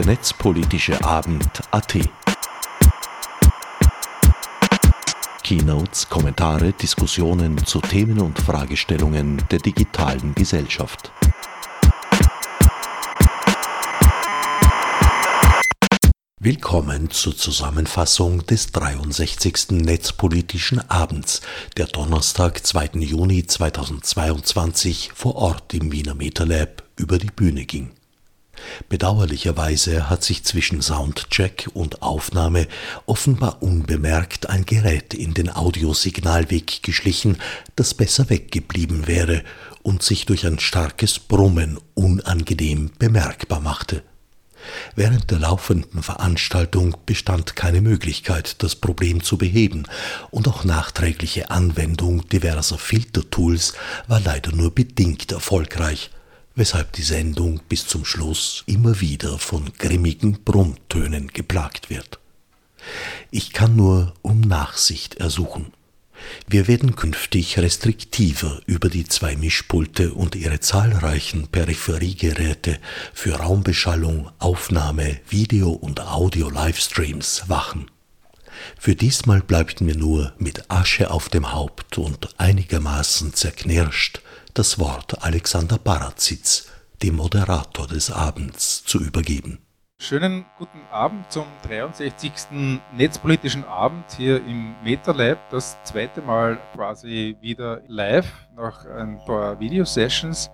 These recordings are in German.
der netzpolitische Abend AT. Keynotes, Kommentare, Diskussionen zu Themen und Fragestellungen der digitalen Gesellschaft. Willkommen zur Zusammenfassung des 63. Netzpolitischen Abends, der Donnerstag, 2. Juni 2022 vor Ort im Wiener MetaLab über die Bühne ging. Bedauerlicherweise hat sich zwischen Soundcheck und Aufnahme offenbar unbemerkt ein Gerät in den Audiosignalweg geschlichen, das besser weggeblieben wäre und sich durch ein starkes Brummen unangenehm bemerkbar machte. Während der laufenden Veranstaltung bestand keine Möglichkeit, das Problem zu beheben, und auch nachträgliche Anwendung diverser Filtertools war leider nur bedingt erfolgreich, weshalb die Sendung bis zum Schluss immer wieder von grimmigen Brummtönen geplagt wird. Ich kann nur um Nachsicht ersuchen. Wir werden künftig restriktiver über die zwei Mischpulte und ihre zahlreichen Peripheriegeräte für Raumbeschallung, Aufnahme, Video- und Audio-Livestreams wachen. Für diesmal bleibt mir nur mit Asche auf dem Haupt und einigermaßen zerknirscht das Wort Alexander Barazitz, dem Moderator des Abends, zu übergeben. Schönen guten Abend zum 63. Netzpolitischen Abend hier im MetaLab. Das zweite Mal quasi wieder live nach ein paar Video-Sessions.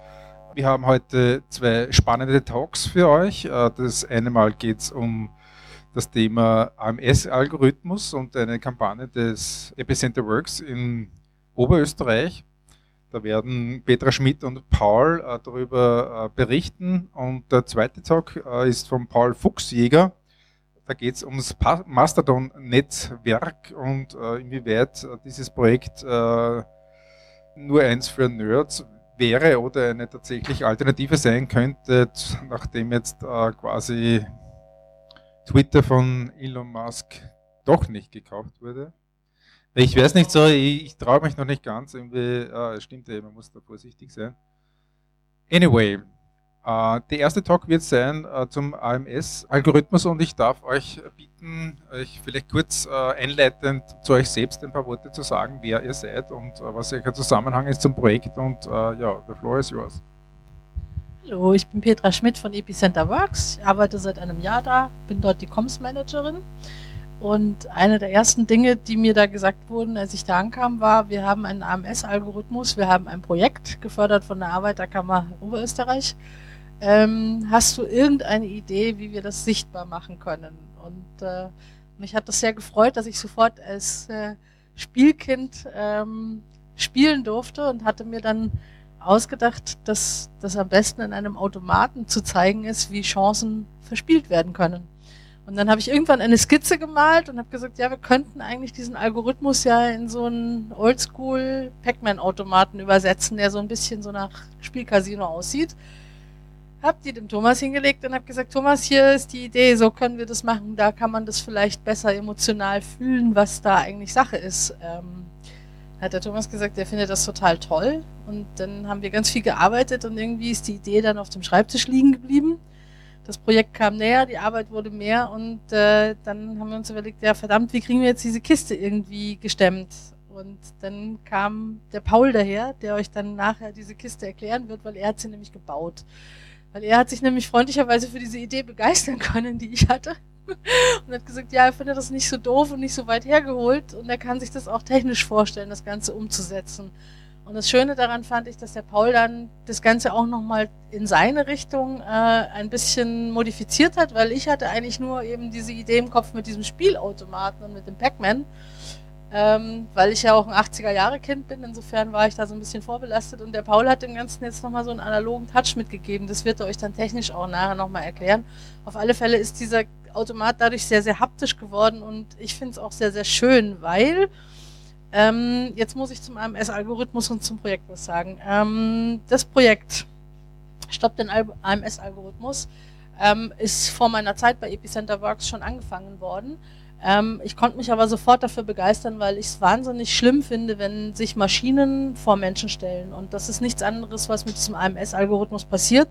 Wir haben heute zwei spannende Talks für euch. Äh, das eine Mal geht es um das Thema AMS-Algorithmus und eine Kampagne des Epicenter Works in Oberösterreich. Da werden Petra Schmidt und Paul äh, darüber äh, berichten. Und der zweite Talk äh, ist von Paul Fuchsjäger. Da geht es ums Mastodon-Netzwerk und äh, inwieweit äh, dieses Projekt äh, nur eins für Nerds wäre oder eine tatsächliche Alternative sein könnte, nachdem jetzt quasi Twitter von Elon Musk doch nicht gekauft wurde. Ich weiß nicht so, ich, ich traue mich noch nicht ganz. Irgendwie, ah, stimmt ja, man muss da vorsichtig sein. Anyway, äh, der erste Talk wird sein äh, zum AMS-Algorithmus und ich darf euch bitten, euch vielleicht kurz äh, einleitend zu euch selbst ein paar Worte zu sagen, wer ihr seid und äh, was euer Zusammenhang ist zum Projekt und äh, ja, the floor is yours. Hallo, ich bin Petra Schmidt von Epicenter Works, ich arbeite seit einem Jahr da, bin dort die Comms-Managerin und eine der ersten Dinge, die mir da gesagt wurden, als ich da ankam, war, wir haben einen AMS-Algorithmus, wir haben ein Projekt gefördert von der Arbeiterkammer Oberösterreich. Ähm, hast du irgendeine Idee, wie wir das sichtbar machen können? Und äh, mich hat das sehr gefreut, dass ich sofort als äh, Spielkind ähm, spielen durfte und hatte mir dann ausgedacht, dass das am besten in einem Automaten zu zeigen ist, wie Chancen verspielt werden können. Und dann habe ich irgendwann eine Skizze gemalt und habe gesagt, ja, wir könnten eigentlich diesen Algorithmus ja in so einen Oldschool Pac-Man-Automaten übersetzen, der so ein bisschen so nach Spielcasino aussieht. Hab die dem Thomas hingelegt und habe gesagt, Thomas, hier ist die Idee, so können wir das machen. Da kann man das vielleicht besser emotional fühlen, was da eigentlich Sache ist. Ähm, hat der Thomas gesagt, er findet das total toll. Und dann haben wir ganz viel gearbeitet und irgendwie ist die Idee dann auf dem Schreibtisch liegen geblieben das Projekt kam näher, die Arbeit wurde mehr und äh, dann haben wir uns überlegt, ja verdammt, wie kriegen wir jetzt diese Kiste irgendwie gestemmt? Und dann kam der Paul daher, der euch dann nachher diese Kiste erklären wird, weil er hat sie nämlich gebaut. Weil er hat sich nämlich freundlicherweise für diese Idee begeistern können, die ich hatte. Und hat gesagt, ja, er findet das nicht so doof und nicht so weit hergeholt und er kann sich das auch technisch vorstellen, das Ganze umzusetzen. Und das Schöne daran fand ich, dass der Paul dann das Ganze auch nochmal in seine Richtung äh, ein bisschen modifiziert hat, weil ich hatte eigentlich nur eben diese Idee im Kopf mit diesem Spielautomaten und mit dem Pac-Man, ähm, weil ich ja auch ein 80er-Jahre-Kind bin, insofern war ich da so ein bisschen vorbelastet und der Paul hat dem Ganzen jetzt nochmal so einen analogen Touch mitgegeben, das wird er euch dann technisch auch nachher nochmal erklären. Auf alle Fälle ist dieser Automat dadurch sehr, sehr haptisch geworden und ich finde es auch sehr, sehr schön, weil ähm, jetzt muss ich zum AMS-Algorithmus und zum Projekt was sagen. Ähm, das Projekt Stopp den AMS-Algorithmus ähm, ist vor meiner Zeit bei Epicenter Works schon angefangen worden. Ähm, ich konnte mich aber sofort dafür begeistern, weil ich es wahnsinnig schlimm finde, wenn sich Maschinen vor Menschen stellen. Und das ist nichts anderes, was mit diesem AMS-Algorithmus passiert.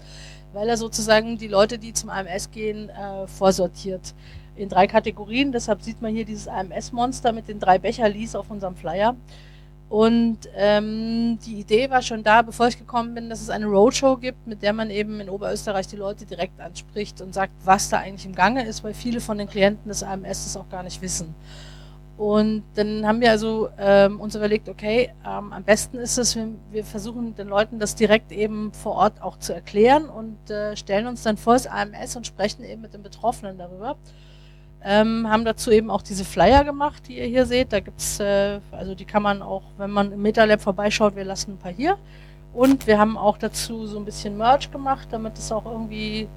weil er sozusagen die Leute, die zum AMS gehen, äh, vorsortiert. In drei Kategorien, deshalb sieht man hier dieses AMS-Monster mit den drei Becherlis auf unserem Flyer. Und ähm, die Idee war schon da, bevor ich gekommen bin, dass es eine Roadshow gibt, mit der man eben in Oberösterreich die Leute direkt anspricht und sagt, was da eigentlich im Gange ist, weil viele von den Klienten des AMS das auch gar nicht wissen. Und dann haben wir also ähm, uns überlegt, okay, ähm, am besten ist es, wir, wir, versuchen den Leuten das direkt eben vor Ort auch zu erklären und äh, stellen uns dann vor das AMS und sprechen eben mit den Betroffenen darüber. Ähm, haben dazu eben auch diese Flyer gemacht, die ihr hier seht. Da gibt's, äh, also die kann man auch, wenn man im MetaLab vorbeischaut, wir lassen ein paar hier. Und wir haben auch dazu so ein bisschen Merch gemacht, damit es auch irgendwie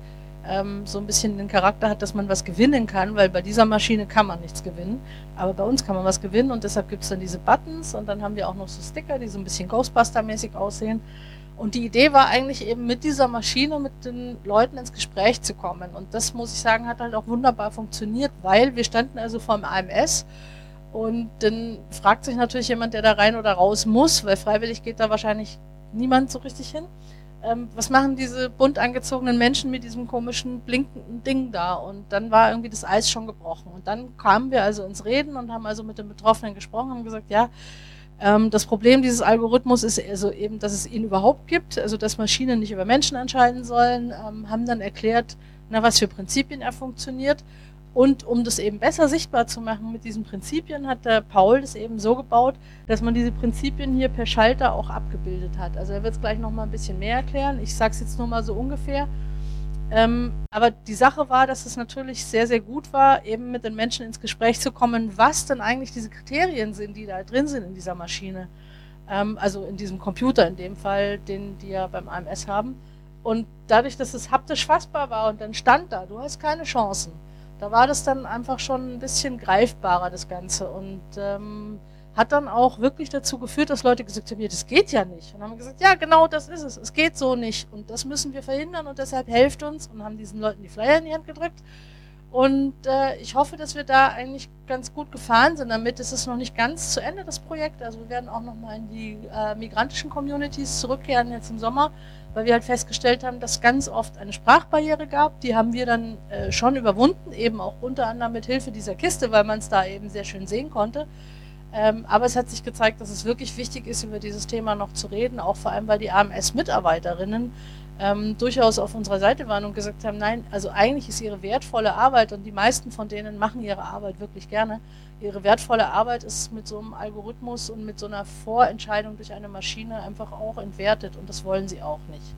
ähm, so ein bisschen den Charakter hat, dass man was gewinnen kann, weil bei dieser Maschine kann man nichts gewinnen. Aber bei uns kann man was gewinnen und deshalb gibt es dann diese Buttons und dann haben wir auch noch so Sticker, die so ein bisschen Ghostbuster-mäßig aussehen. Und die Idee war eigentlich eben mit dieser Maschine mit den Leuten ins Gespräch zu kommen. Und das muss ich sagen, hat halt auch wunderbar funktioniert, weil wir standen also vor dem AMS und dann fragt sich natürlich jemand, der da rein oder raus muss, weil freiwillig geht da wahrscheinlich niemand so richtig hin ähm, was machen diese bunt angezogenen Menschen mit diesem komischen blinkenden Ding da? Und dann war irgendwie das Eis schon gebrochen. Und dann kamen wir also ins Reden und haben also mit den Betroffenen gesprochen, haben gesagt, ja, das Problem dieses Algorithmus ist also eben, dass es ihn überhaupt gibt, also dass Maschinen nicht über Menschen entscheiden sollen, ähm, haben dann erklärt, na, was für Prinzipien er funktioniert und um das eben besser sichtbar zu machen mit diesen Prinzipien, hat der Paul das eben so gebaut, dass man diese Prinzipien hier per Schalter auch abgebildet hat. Also er wird es gleich nochmal ein bisschen mehr erklären. Ich sage es jetzt nur mal so ungefähr. Ähm, aber die Sache war, dass es natürlich sehr, sehr gut war, eben mit den Menschen ins Gespräch zu kommen, was denn eigentlich diese Kriterien sind, die da drin sind in dieser Maschine. Ähm, also in diesem Computer in dem Fall, den die ja beim AMS haben. Und dadurch, dass es haptisch fassbar war und dann stand da, du hast keine Chancen da war das dann einfach schon ein bisschen greifbarer, das Ganze. Und ähm, hat dann auch wirklich dazu geführt, dass Leute gesagt haben, ja, das geht ja nicht. Und haben gesagt, ja, genau das ist es. Es geht so nicht. Und das müssen wir verhindern und deshalb helft uns und haben diesen Leuten die Flyer in die Hand gedrückt. Und äh, ich hoffe, dass wir da eigentlich ganz gut gefahren sind damit. Es ist noch nicht ganz zu Ende, das Projekt. Also wir werden auch nochmal in die äh, migrantischen Communities zurückkehren jetzt im Sommer weil wir halt festgestellt haben, dass ganz oft eine Sprachbarriere gab. Die haben wir dann äh, schon überwunden, eben auch unter anderem mit Hilfe dieser Kiste, weil man es da eben sehr schön sehen konnte. Ähm, aber es hat sich gezeigt, dass es wirklich wichtig ist, über dieses Thema noch zu reden, auch vor allem, weil die AMS-Mitarbeiterinnen ähm, durchaus auf unserer Seite waren und gesagt haben, nein, also eigentlich ist ihre wertvolle Arbeit und die meisten von denen machen ihre Arbeit wirklich gerne, ihre wertvolle Arbeit ist mit so einem Algorithmus und mit so einer Vorentscheidung durch eine Maschine einfach auch entwertet und das wollen sie auch nicht.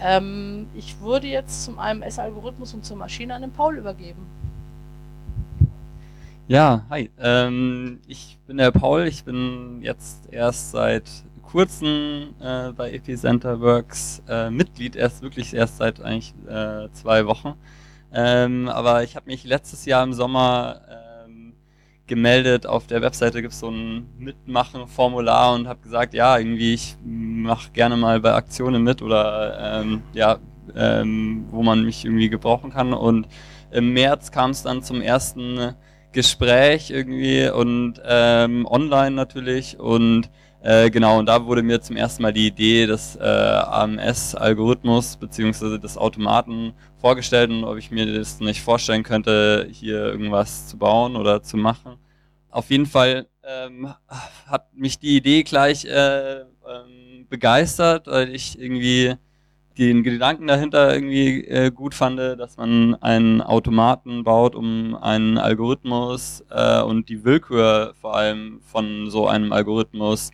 Ähm, ich würde jetzt zum AMS-Algorithmus und zur Maschine an den Paul übergeben. Ja, hi. Ähm, ich bin der Paul. Ich bin jetzt erst seit kurzem äh, bei Epicenter Works äh, Mitglied, erst wirklich erst seit eigentlich äh, zwei Wochen. Ähm, aber ich habe mich letztes Jahr im Sommer gemeldet. Auf der Webseite gibt es so ein Mitmachen-Formular und habe gesagt, ja, irgendwie ich mache gerne mal bei Aktionen mit oder ähm, ja, ähm, wo man mich irgendwie gebrauchen kann. Und im März kam es dann zum ersten Gespräch irgendwie und ähm, online natürlich und äh, genau, und da wurde mir zum ersten Mal die Idee des äh, AMS-Algorithmus beziehungsweise des Automaten vorgestellt und ob ich mir das nicht vorstellen könnte, hier irgendwas zu bauen oder zu machen. Auf jeden Fall ähm, hat mich die Idee gleich äh, ähm, begeistert, weil ich irgendwie den Gedanken dahinter irgendwie äh, gut fand, dass man einen Automaten baut, um einen Algorithmus äh, und die Willkür vor allem von so einem Algorithmus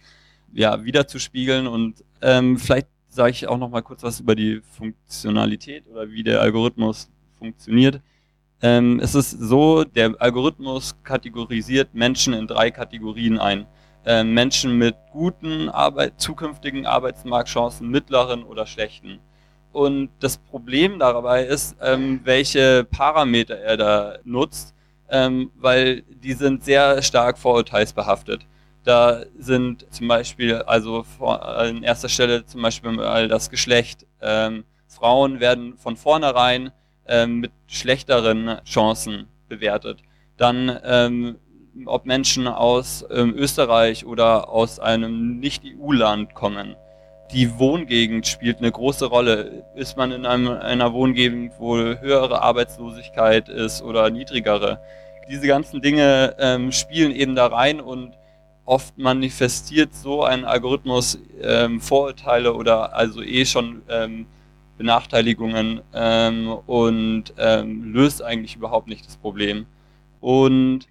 ja, wiederzuspiegeln und ähm, vielleicht sage ich auch noch mal kurz was über die Funktionalität oder wie der Algorithmus funktioniert. Ähm, es ist so, der Algorithmus kategorisiert Menschen in drei Kategorien ein. Ähm, Menschen mit guten Arbeit, zukünftigen Arbeitsmarktchancen, mittleren oder schlechten. Und das Problem dabei ist, ähm, welche Parameter er da nutzt, ähm, weil die sind sehr stark vorurteilsbehaftet. Da sind zum Beispiel, also an erster Stelle zum Beispiel mal das Geschlecht. Ähm, Frauen werden von vornherein ähm, mit schlechteren Chancen bewertet. Dann, ähm, ob Menschen aus ähm, Österreich oder aus einem Nicht-EU-Land kommen. Die Wohngegend spielt eine große Rolle. Ist man in einem, einer Wohngegend, wo höhere Arbeitslosigkeit ist oder niedrigere? Diese ganzen Dinge ähm, spielen eben da rein und oft manifestiert so ein Algorithmus ähm, Vorurteile oder also eh schon ähm, Benachteiligungen ähm, und ähm, löst eigentlich überhaupt nicht das Problem. Und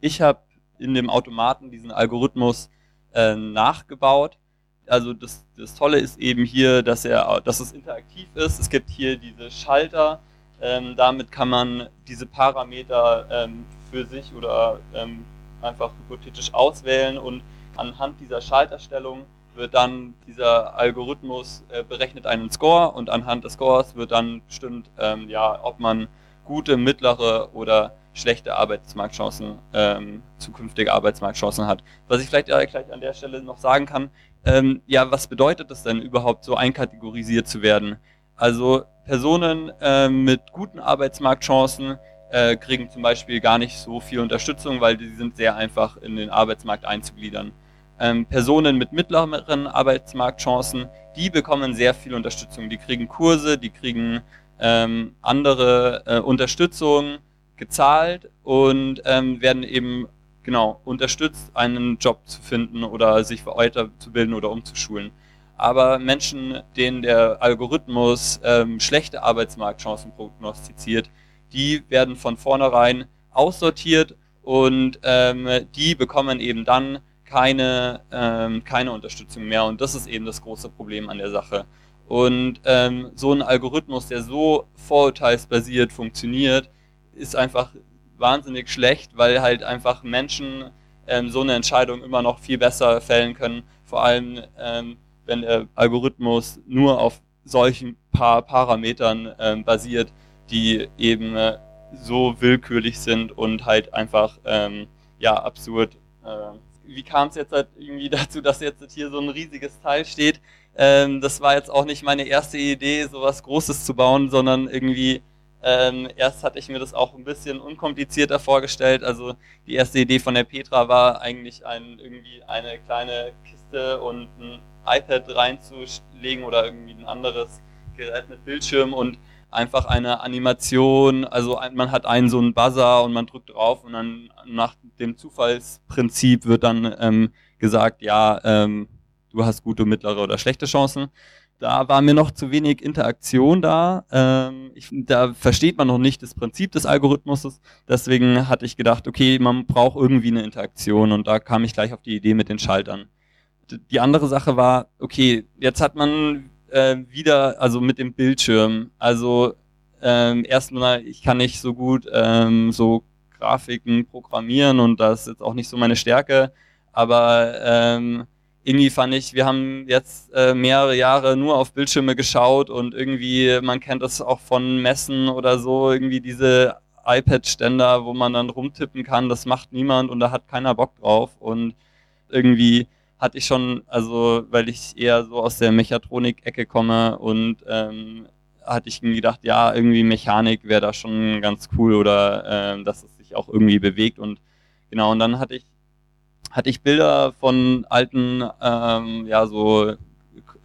ich habe in dem Automaten diesen Algorithmus äh, nachgebaut. Also das, das Tolle ist eben hier, dass er, dass es interaktiv ist. Es gibt hier diese Schalter. Ähm, damit kann man diese Parameter ähm, für sich oder ähm, einfach hypothetisch auswählen und anhand dieser Schalterstellung wird dann dieser Algorithmus äh, berechnet einen Score und anhand des Scores wird dann bestimmt, ähm, ja, ob man gute, mittlere oder schlechte Arbeitsmarktchancen, ähm, zukünftige Arbeitsmarktchancen hat. Was ich vielleicht äh, gleich an der Stelle noch sagen kann, ähm, ja, was bedeutet es denn überhaupt, so einkategorisiert zu werden? Also Personen äh, mit guten Arbeitsmarktchancen äh, kriegen zum Beispiel gar nicht so viel Unterstützung, weil die sind sehr einfach in den Arbeitsmarkt einzugliedern. Ähm, Personen mit mittleren Arbeitsmarktchancen, die bekommen sehr viel Unterstützung. Die kriegen Kurse, die kriegen ähm, andere äh, Unterstützung gezahlt und ähm, werden eben genau unterstützt, einen Job zu finden oder sich weiterzubilden oder umzuschulen. Aber Menschen, denen der Algorithmus ähm, schlechte Arbeitsmarktchancen prognostiziert, die werden von vornherein aussortiert und ähm, die bekommen eben dann keine, ähm, keine Unterstützung mehr. Und das ist eben das große Problem an der Sache. Und ähm, so ein Algorithmus, der so vorurteilsbasiert funktioniert, ist einfach wahnsinnig schlecht, weil halt einfach Menschen ähm, so eine Entscheidung immer noch viel besser fällen können. Vor allem, ähm, wenn der Algorithmus nur auf solchen paar Parametern ähm, basiert, die eben äh, so willkürlich sind und halt einfach ähm, ja absurd äh, wie kam es jetzt halt irgendwie dazu, dass jetzt hier so ein riesiges Teil steht? Ähm, das war jetzt auch nicht meine erste Idee, sowas Großes zu bauen, sondern irgendwie ähm, erst hatte ich mir das auch ein bisschen unkomplizierter vorgestellt. Also die erste Idee von der Petra war eigentlich ein, irgendwie eine kleine Kiste und ein iPad reinzulegen oder irgendwie ein anderes Gerät mit Bildschirm und einfach eine Animation, also man hat einen so einen Buzzer und man drückt drauf und dann nach dem Zufallsprinzip wird dann ähm, gesagt, ja, ähm, du hast gute, mittlere oder schlechte Chancen. Da war mir noch zu wenig Interaktion da. Ähm, ich, da versteht man noch nicht das Prinzip des Algorithmus. Deswegen hatte ich gedacht, okay, man braucht irgendwie eine Interaktion und da kam ich gleich auf die Idee mit den Schaltern. Die andere Sache war, okay, jetzt hat man äh, wieder, also mit dem Bildschirm. Also ähm, erstmal, ich kann nicht so gut ähm, so Grafiken programmieren und das ist jetzt auch nicht so meine Stärke, aber ähm, irgendwie fand ich, wir haben jetzt äh, mehrere Jahre nur auf Bildschirme geschaut und irgendwie, man kennt das auch von Messen oder so, irgendwie diese iPad-Ständer, wo man dann rumtippen kann, das macht niemand und da hat keiner Bock drauf und irgendwie hatte ich schon, also weil ich eher so aus der Mechatronik-Ecke komme und ähm, hatte ich gedacht, ja, irgendwie Mechanik wäre da schon ganz cool oder ähm, dass es sich auch irgendwie bewegt und genau, und dann hatte ich hatte ich Bilder von alten, ähm, ja, so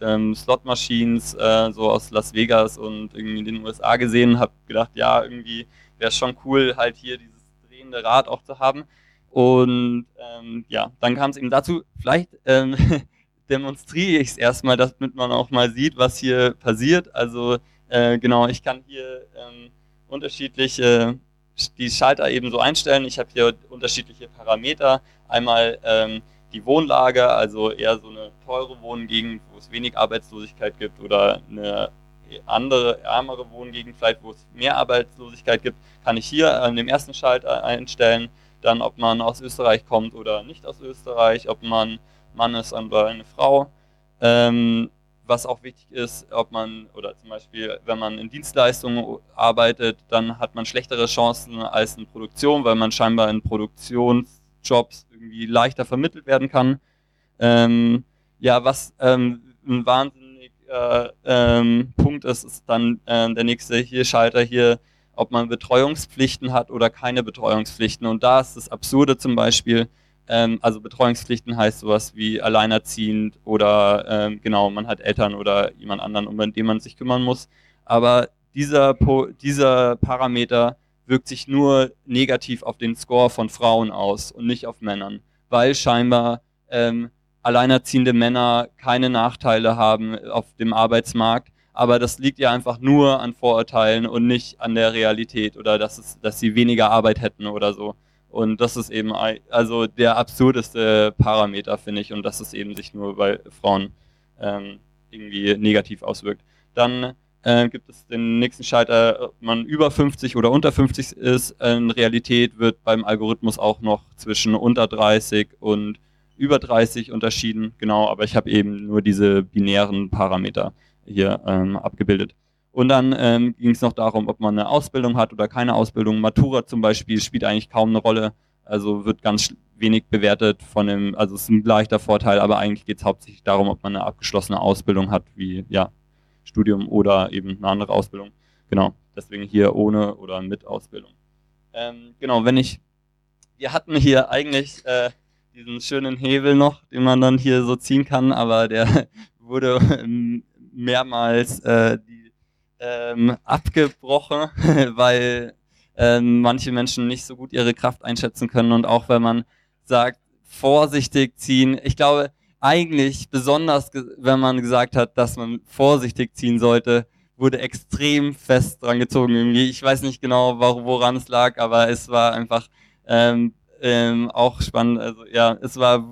ähm, Slot-Machines, äh, so aus Las Vegas und irgendwie in den USA gesehen, habe gedacht, ja, irgendwie wäre es schon cool, halt hier dieses drehende Rad auch zu haben. Und ähm, ja, dann kam es eben dazu, vielleicht ähm, demonstriere ich es erstmal, damit man auch mal sieht, was hier passiert. Also äh, genau, ich kann hier ähm, unterschiedliche die Schalter eben so einstellen. Ich habe hier unterschiedliche Parameter. Einmal ähm, die Wohnlage, also eher so eine teure Wohngegend, wo es wenig Arbeitslosigkeit gibt oder eine andere, ärmere Wohngegend, vielleicht wo es mehr Arbeitslosigkeit gibt, kann ich hier an dem ersten Schalter einstellen dann ob man aus Österreich kommt oder nicht aus Österreich, ob man Mann ist oder eine Frau. Ähm, was auch wichtig ist, ob man, oder zum Beispiel, wenn man in Dienstleistungen arbeitet, dann hat man schlechtere Chancen als in Produktion, weil man scheinbar in Produktionsjobs irgendwie leichter vermittelt werden kann. Ähm, ja, was ähm, ein wahnsinnig äh, ähm, Punkt ist, ist dann äh, der nächste hier Schalter hier ob man Betreuungspflichten hat oder keine Betreuungspflichten. Und da ist das Absurde zum Beispiel, ähm, also Betreuungspflichten heißt sowas wie alleinerziehend oder ähm, genau, man hat Eltern oder jemand anderen, um den man sich kümmern muss. Aber dieser, po dieser Parameter wirkt sich nur negativ auf den Score von Frauen aus und nicht auf Männern, weil scheinbar ähm, alleinerziehende Männer keine Nachteile haben auf dem Arbeitsmarkt. Aber das liegt ja einfach nur an Vorurteilen und nicht an der Realität oder dass, es, dass sie weniger Arbeit hätten oder so. Und das ist eben also der absurdeste Parameter, finde ich, und dass es eben sich nur bei Frauen ähm, irgendwie negativ auswirkt. Dann äh, gibt es den nächsten Schalter, ob man über 50 oder unter 50 ist. In Realität wird beim Algorithmus auch noch zwischen unter 30 und über 30 unterschieden. Genau, aber ich habe eben nur diese binären Parameter hier ähm, abgebildet. Und dann ähm, ging es noch darum, ob man eine Ausbildung hat oder keine Ausbildung. Matura zum Beispiel spielt eigentlich kaum eine Rolle. Also wird ganz wenig bewertet von dem, also es ist ein leichter Vorteil, aber eigentlich geht es hauptsächlich darum, ob man eine abgeschlossene Ausbildung hat, wie ja, Studium oder eben eine andere Ausbildung. Genau, deswegen hier ohne oder mit Ausbildung. Ähm, genau, wenn ich, wir hatten hier eigentlich äh, diesen schönen Hebel noch, den man dann hier so ziehen kann, aber der wurde ähm, mehrmals äh, die ähm, abgebrochen, weil ähm, manche Menschen nicht so gut ihre Kraft einschätzen können und auch wenn man sagt, vorsichtig ziehen. Ich glaube, eigentlich besonders, wenn man gesagt hat, dass man vorsichtig ziehen sollte, wurde extrem fest dran gezogen irgendwie. Ich weiß nicht genau, woran es lag, aber es war einfach ähm, ähm, auch spannend. Also ja, es war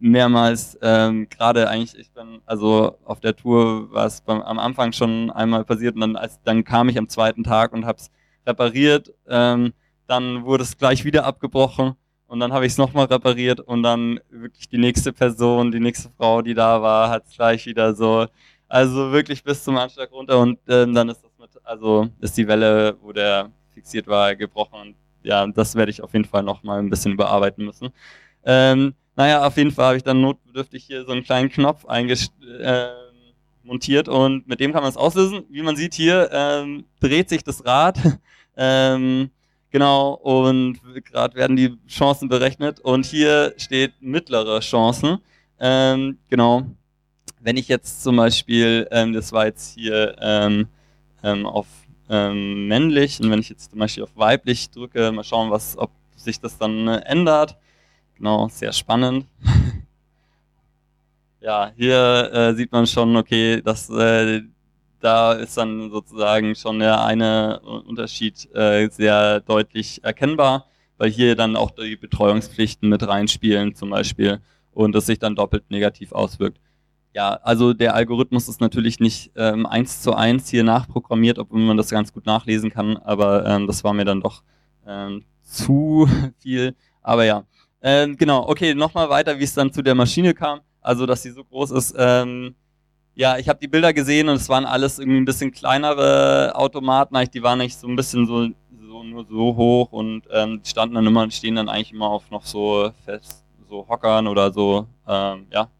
mehrmals ähm, gerade eigentlich, ich bin also auf der Tour war es am Anfang schon einmal passiert und dann als dann kam ich am zweiten Tag und habe es repariert. Ähm, dann wurde es gleich wieder abgebrochen und dann habe ich es nochmal repariert und dann wirklich die nächste Person, die nächste Frau, die da war, hat es gleich wieder so, also wirklich bis zum Anschlag runter und ähm, dann ist das mit, also ist die Welle, wo der fixiert war, gebrochen und ja, das werde ich auf jeden Fall noch mal ein bisschen überarbeiten müssen. Ähm, naja, auf jeden Fall habe ich dann notbedürftig hier so einen kleinen Knopf äh, montiert und mit dem kann man es auslösen. Wie man sieht hier ähm, dreht sich das Rad. ähm, genau, und gerade werden die Chancen berechnet und hier steht mittlere Chancen. Ähm, genau. Wenn ich jetzt zum Beispiel, ähm, das war jetzt hier ähm, ähm, auf ähm, männlich. Und wenn ich jetzt zum Beispiel auf weiblich drücke, mal schauen, was, ob sich das dann äh, ändert. Genau, sehr spannend. ja, hier äh, sieht man schon, okay, dass äh, da ist dann sozusagen schon der eine Unterschied äh, sehr deutlich erkennbar, weil hier dann auch die Betreuungspflichten mit reinspielen zum Beispiel und es sich dann doppelt negativ auswirkt. Ja, also der Algorithmus ist natürlich nicht ähm, eins zu eins hier nachprogrammiert, obwohl man das ganz gut nachlesen kann, aber ähm, das war mir dann doch ähm, zu viel. Aber ja, ähm, genau, okay, nochmal weiter, wie es dann zu der Maschine kam, also dass sie so groß ist. Ähm, ja, ich habe die Bilder gesehen und es waren alles irgendwie ein bisschen kleinere Automaten, die waren nicht so ein bisschen so, so nur so hoch und ähm, standen dann immer, stehen dann eigentlich immer auf noch so fest, so Hockern oder so, ähm, ja,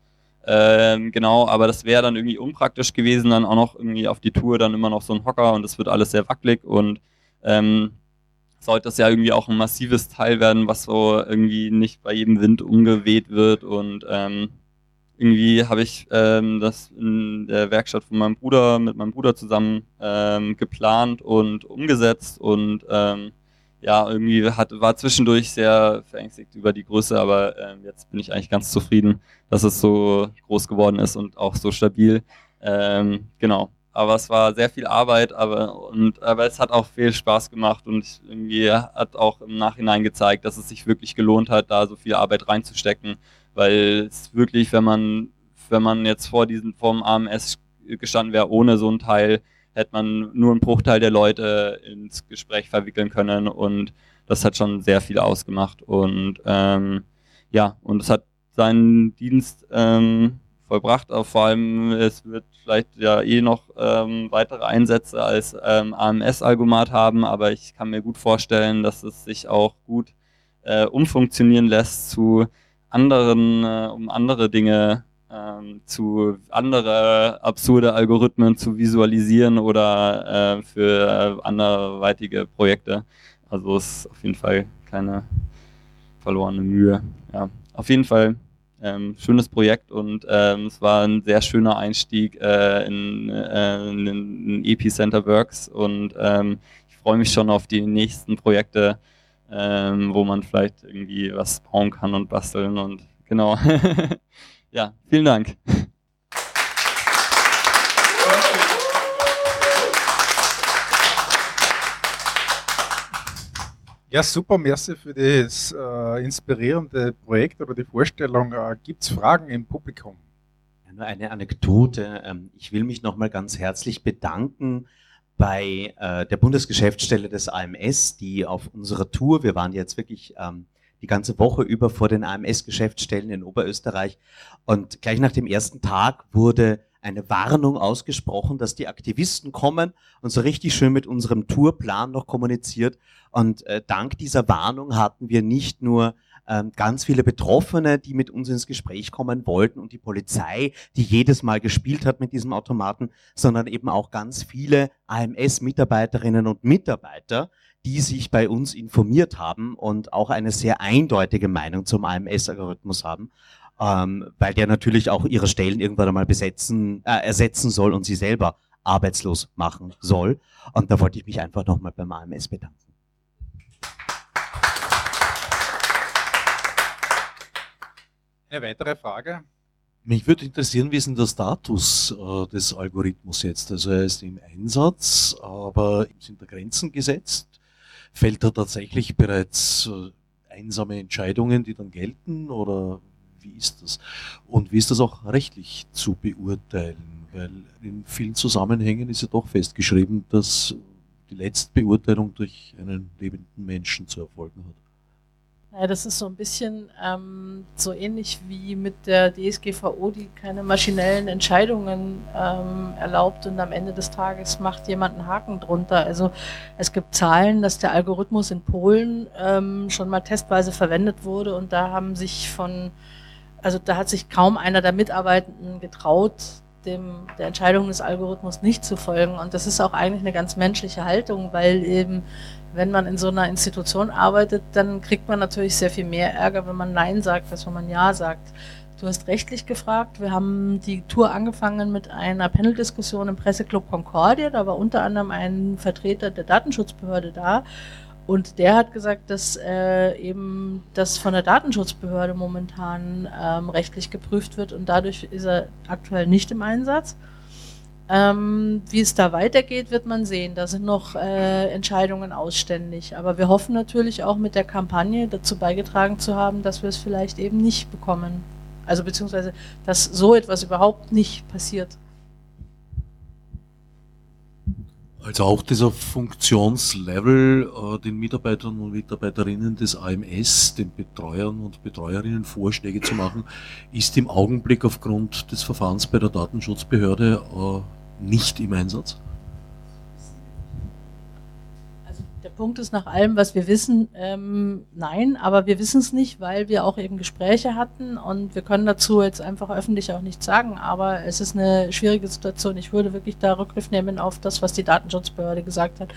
ähm, genau, aber das wäre dann irgendwie unpraktisch gewesen, dann auch noch irgendwie auf die Tour dann immer noch so ein Hocker und es wird alles sehr wackelig und ähm, sollte das ja irgendwie auch ein massives Teil werden, was so irgendwie nicht bei jedem Wind umgeweht wird und ähm, irgendwie habe ich ähm, das in der Werkstatt von meinem Bruder mit meinem Bruder zusammen ähm, geplant und umgesetzt und ähm, ja, irgendwie hat, war zwischendurch sehr verängstigt über die Größe, aber äh, jetzt bin ich eigentlich ganz zufrieden, dass es so groß geworden ist und auch so stabil. Ähm, genau. Aber es war sehr viel Arbeit, aber, und, aber es hat auch viel Spaß gemacht und irgendwie hat auch im Nachhinein gezeigt, dass es sich wirklich gelohnt hat, da so viel Arbeit reinzustecken, weil es wirklich, wenn man, wenn man jetzt vor diesem, vorm AMS gestanden wäre, ohne so ein Teil, hätte man nur einen Bruchteil der Leute ins Gespräch verwickeln können und das hat schon sehr viel ausgemacht und ähm, ja, und es hat seinen Dienst ähm, vollbracht, aber vor allem es wird vielleicht ja eh noch ähm, weitere Einsätze als ähm, AMS-Algomat haben, aber ich kann mir gut vorstellen, dass es sich auch gut äh, umfunktionieren lässt zu anderen, äh, um andere Dinge ähm, zu andere absurde Algorithmen zu visualisieren oder äh, für anderweitige Projekte. Also ist auf jeden Fall keine verlorene Mühe. Ja. auf jeden Fall ähm, schönes Projekt und ähm, es war ein sehr schöner Einstieg äh, in, äh, in, in Epicenter Works und ähm, ich freue mich schon auf die nächsten Projekte, ähm, wo man vielleicht irgendwie was bauen kann und basteln und genau. ja, vielen Dank. Ja, super, merci für das äh, inspirierende Projekt oder die Vorstellung. Äh, Gibt es Fragen im Publikum? Ja, nur eine Anekdote. Ähm, ich will mich nochmal ganz herzlich bedanken bei äh, der Bundesgeschäftsstelle des AMS, die auf unserer Tour, wir waren jetzt wirklich ähm, die ganze Woche über vor den AMS-Geschäftsstellen in Oberösterreich und gleich nach dem ersten Tag wurde eine Warnung ausgesprochen, dass die Aktivisten kommen und so richtig schön mit unserem Tourplan noch kommuniziert. Und äh, dank dieser Warnung hatten wir nicht nur ähm, ganz viele Betroffene, die mit uns ins Gespräch kommen wollten und die Polizei, die jedes Mal gespielt hat mit diesem Automaten, sondern eben auch ganz viele AMS-Mitarbeiterinnen und Mitarbeiter, die sich bei uns informiert haben und auch eine sehr eindeutige Meinung zum AMS-Algorithmus haben ähm, weil der natürlich auch ihre Stellen irgendwann einmal besetzen, äh, ersetzen soll und sie selber arbeitslos machen soll. Und da wollte ich mich einfach nochmal beim AMS bedanken. Eine weitere Frage? Mich würde interessieren, wie ist denn der Status äh, des Algorithmus jetzt? Also er ist im Einsatz, aber sind da Grenzen gesetzt? Fällt er tatsächlich bereits äh, einsame Entscheidungen, die dann gelten? Oder wie ist das? Und wie ist das auch rechtlich zu beurteilen? Weil in vielen Zusammenhängen ist ja doch festgeschrieben, dass die Letztbeurteilung durch einen lebenden Menschen zu erfolgen hat. Ja, das ist so ein bisschen ähm, so ähnlich wie mit der DSGVO, die keine maschinellen Entscheidungen ähm, erlaubt und am Ende des Tages macht jemand einen Haken drunter. Also es gibt Zahlen, dass der Algorithmus in Polen ähm, schon mal testweise verwendet wurde und da haben sich von also da hat sich kaum einer der Mitarbeitenden getraut, dem, der Entscheidung des Algorithmus nicht zu folgen. Und das ist auch eigentlich eine ganz menschliche Haltung, weil eben, wenn man in so einer Institution arbeitet, dann kriegt man natürlich sehr viel mehr Ärger, wenn man Nein sagt, als wenn man Ja sagt. Du hast rechtlich gefragt. Wir haben die Tour angefangen mit einer Paneldiskussion im Presseclub Concordia. Da war unter anderem ein Vertreter der Datenschutzbehörde da. Und der hat gesagt, dass äh, eben das von der Datenschutzbehörde momentan ähm, rechtlich geprüft wird und dadurch ist er aktuell nicht im Einsatz. Ähm, wie es da weitergeht, wird man sehen. Da sind noch äh, Entscheidungen ausständig. Aber wir hoffen natürlich auch mit der Kampagne dazu beigetragen zu haben, dass wir es vielleicht eben nicht bekommen. Also beziehungsweise, dass so etwas überhaupt nicht passiert. Also auch dieser Funktionslevel äh, den Mitarbeitern und Mitarbeiterinnen des AMS, den Betreuern und Betreuerinnen Vorschläge zu machen, ist im Augenblick aufgrund des Verfahrens bei der Datenschutzbehörde äh, nicht im Einsatz. Punkt ist nach allem, was wir wissen, ähm, nein, aber wir wissen es nicht, weil wir auch eben Gespräche hatten und wir können dazu jetzt einfach öffentlich auch nichts sagen, aber es ist eine schwierige Situation. Ich würde wirklich da Rückgriff nehmen auf das, was die Datenschutzbehörde gesagt hat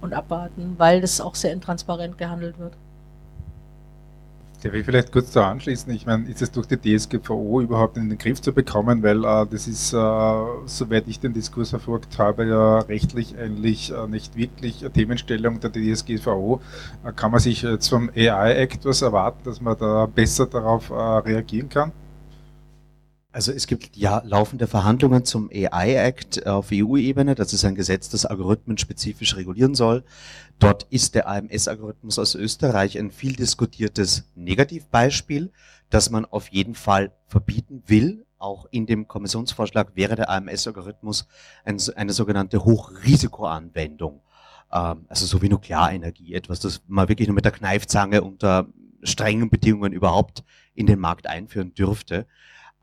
und abwarten, weil das auch sehr intransparent gehandelt wird. Ich vielleicht kurz da anschließen? Ich meine, ist es durch die DSGVO überhaupt in den Griff zu bekommen? Weil äh, das ist, äh, soweit ich den Diskurs verfolgt habe, ja rechtlich eigentlich äh, nicht wirklich Themenstellung der DSGVO. Äh, kann man sich jetzt vom AI-Act was erwarten, dass man da besser darauf äh, reagieren kann? Also es gibt ja laufende Verhandlungen zum AI-Act auf EU-Ebene. Das ist ein Gesetz, das Algorithmen spezifisch regulieren soll. Dort ist der AMS-Algorithmus aus Österreich ein viel diskutiertes Negativbeispiel, das man auf jeden Fall verbieten will. Auch in dem Kommissionsvorschlag wäre der AMS-Algorithmus eine sogenannte Hochrisikoanwendung. Ähm, also so wie Nuklearenergie, etwas, das man wirklich nur mit der Kneifzange unter strengen Bedingungen überhaupt in den Markt einführen dürfte.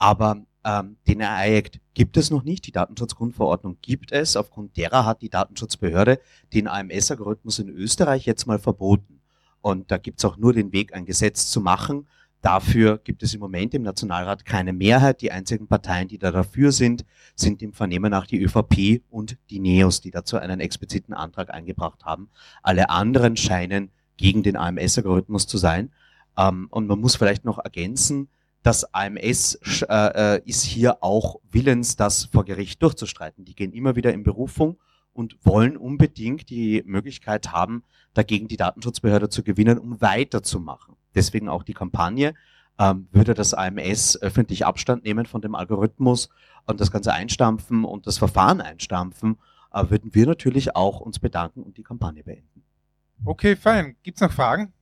Aber ähm, den AI-Act gibt es noch nicht. Die Datenschutzgrundverordnung gibt es. Aufgrund derer hat die Datenschutzbehörde den AMS-Algorithmus in Österreich jetzt mal verboten. Und da gibt es auch nur den Weg, ein Gesetz zu machen. Dafür gibt es im Moment im Nationalrat keine Mehrheit. Die einzigen Parteien, die da dafür sind, sind im Vernehmen nach die ÖVP und die NEOS, die dazu einen expliziten Antrag eingebracht haben. Alle anderen scheinen gegen den AMS-Algorithmus zu sein. Ähm, und man muss vielleicht noch ergänzen, das AMS äh, äh, ist hier auch willens, das vor Gericht durchzustreiten. Die gehen immer wieder in Berufung und wollen unbedingt die Möglichkeit haben, dagegen die Datenschutzbehörde zu gewinnen, um weiterzumachen. Deswegen auch die Kampagne. Ähm, würde das AMS öffentlich Abstand nehmen von dem Algorithmus und das Ganze einstampfen und das Verfahren einstampfen, äh, würden wir natürlich auch uns bedanken und die Kampagne beenden. Okay, fein. Gibt es noch Fragen?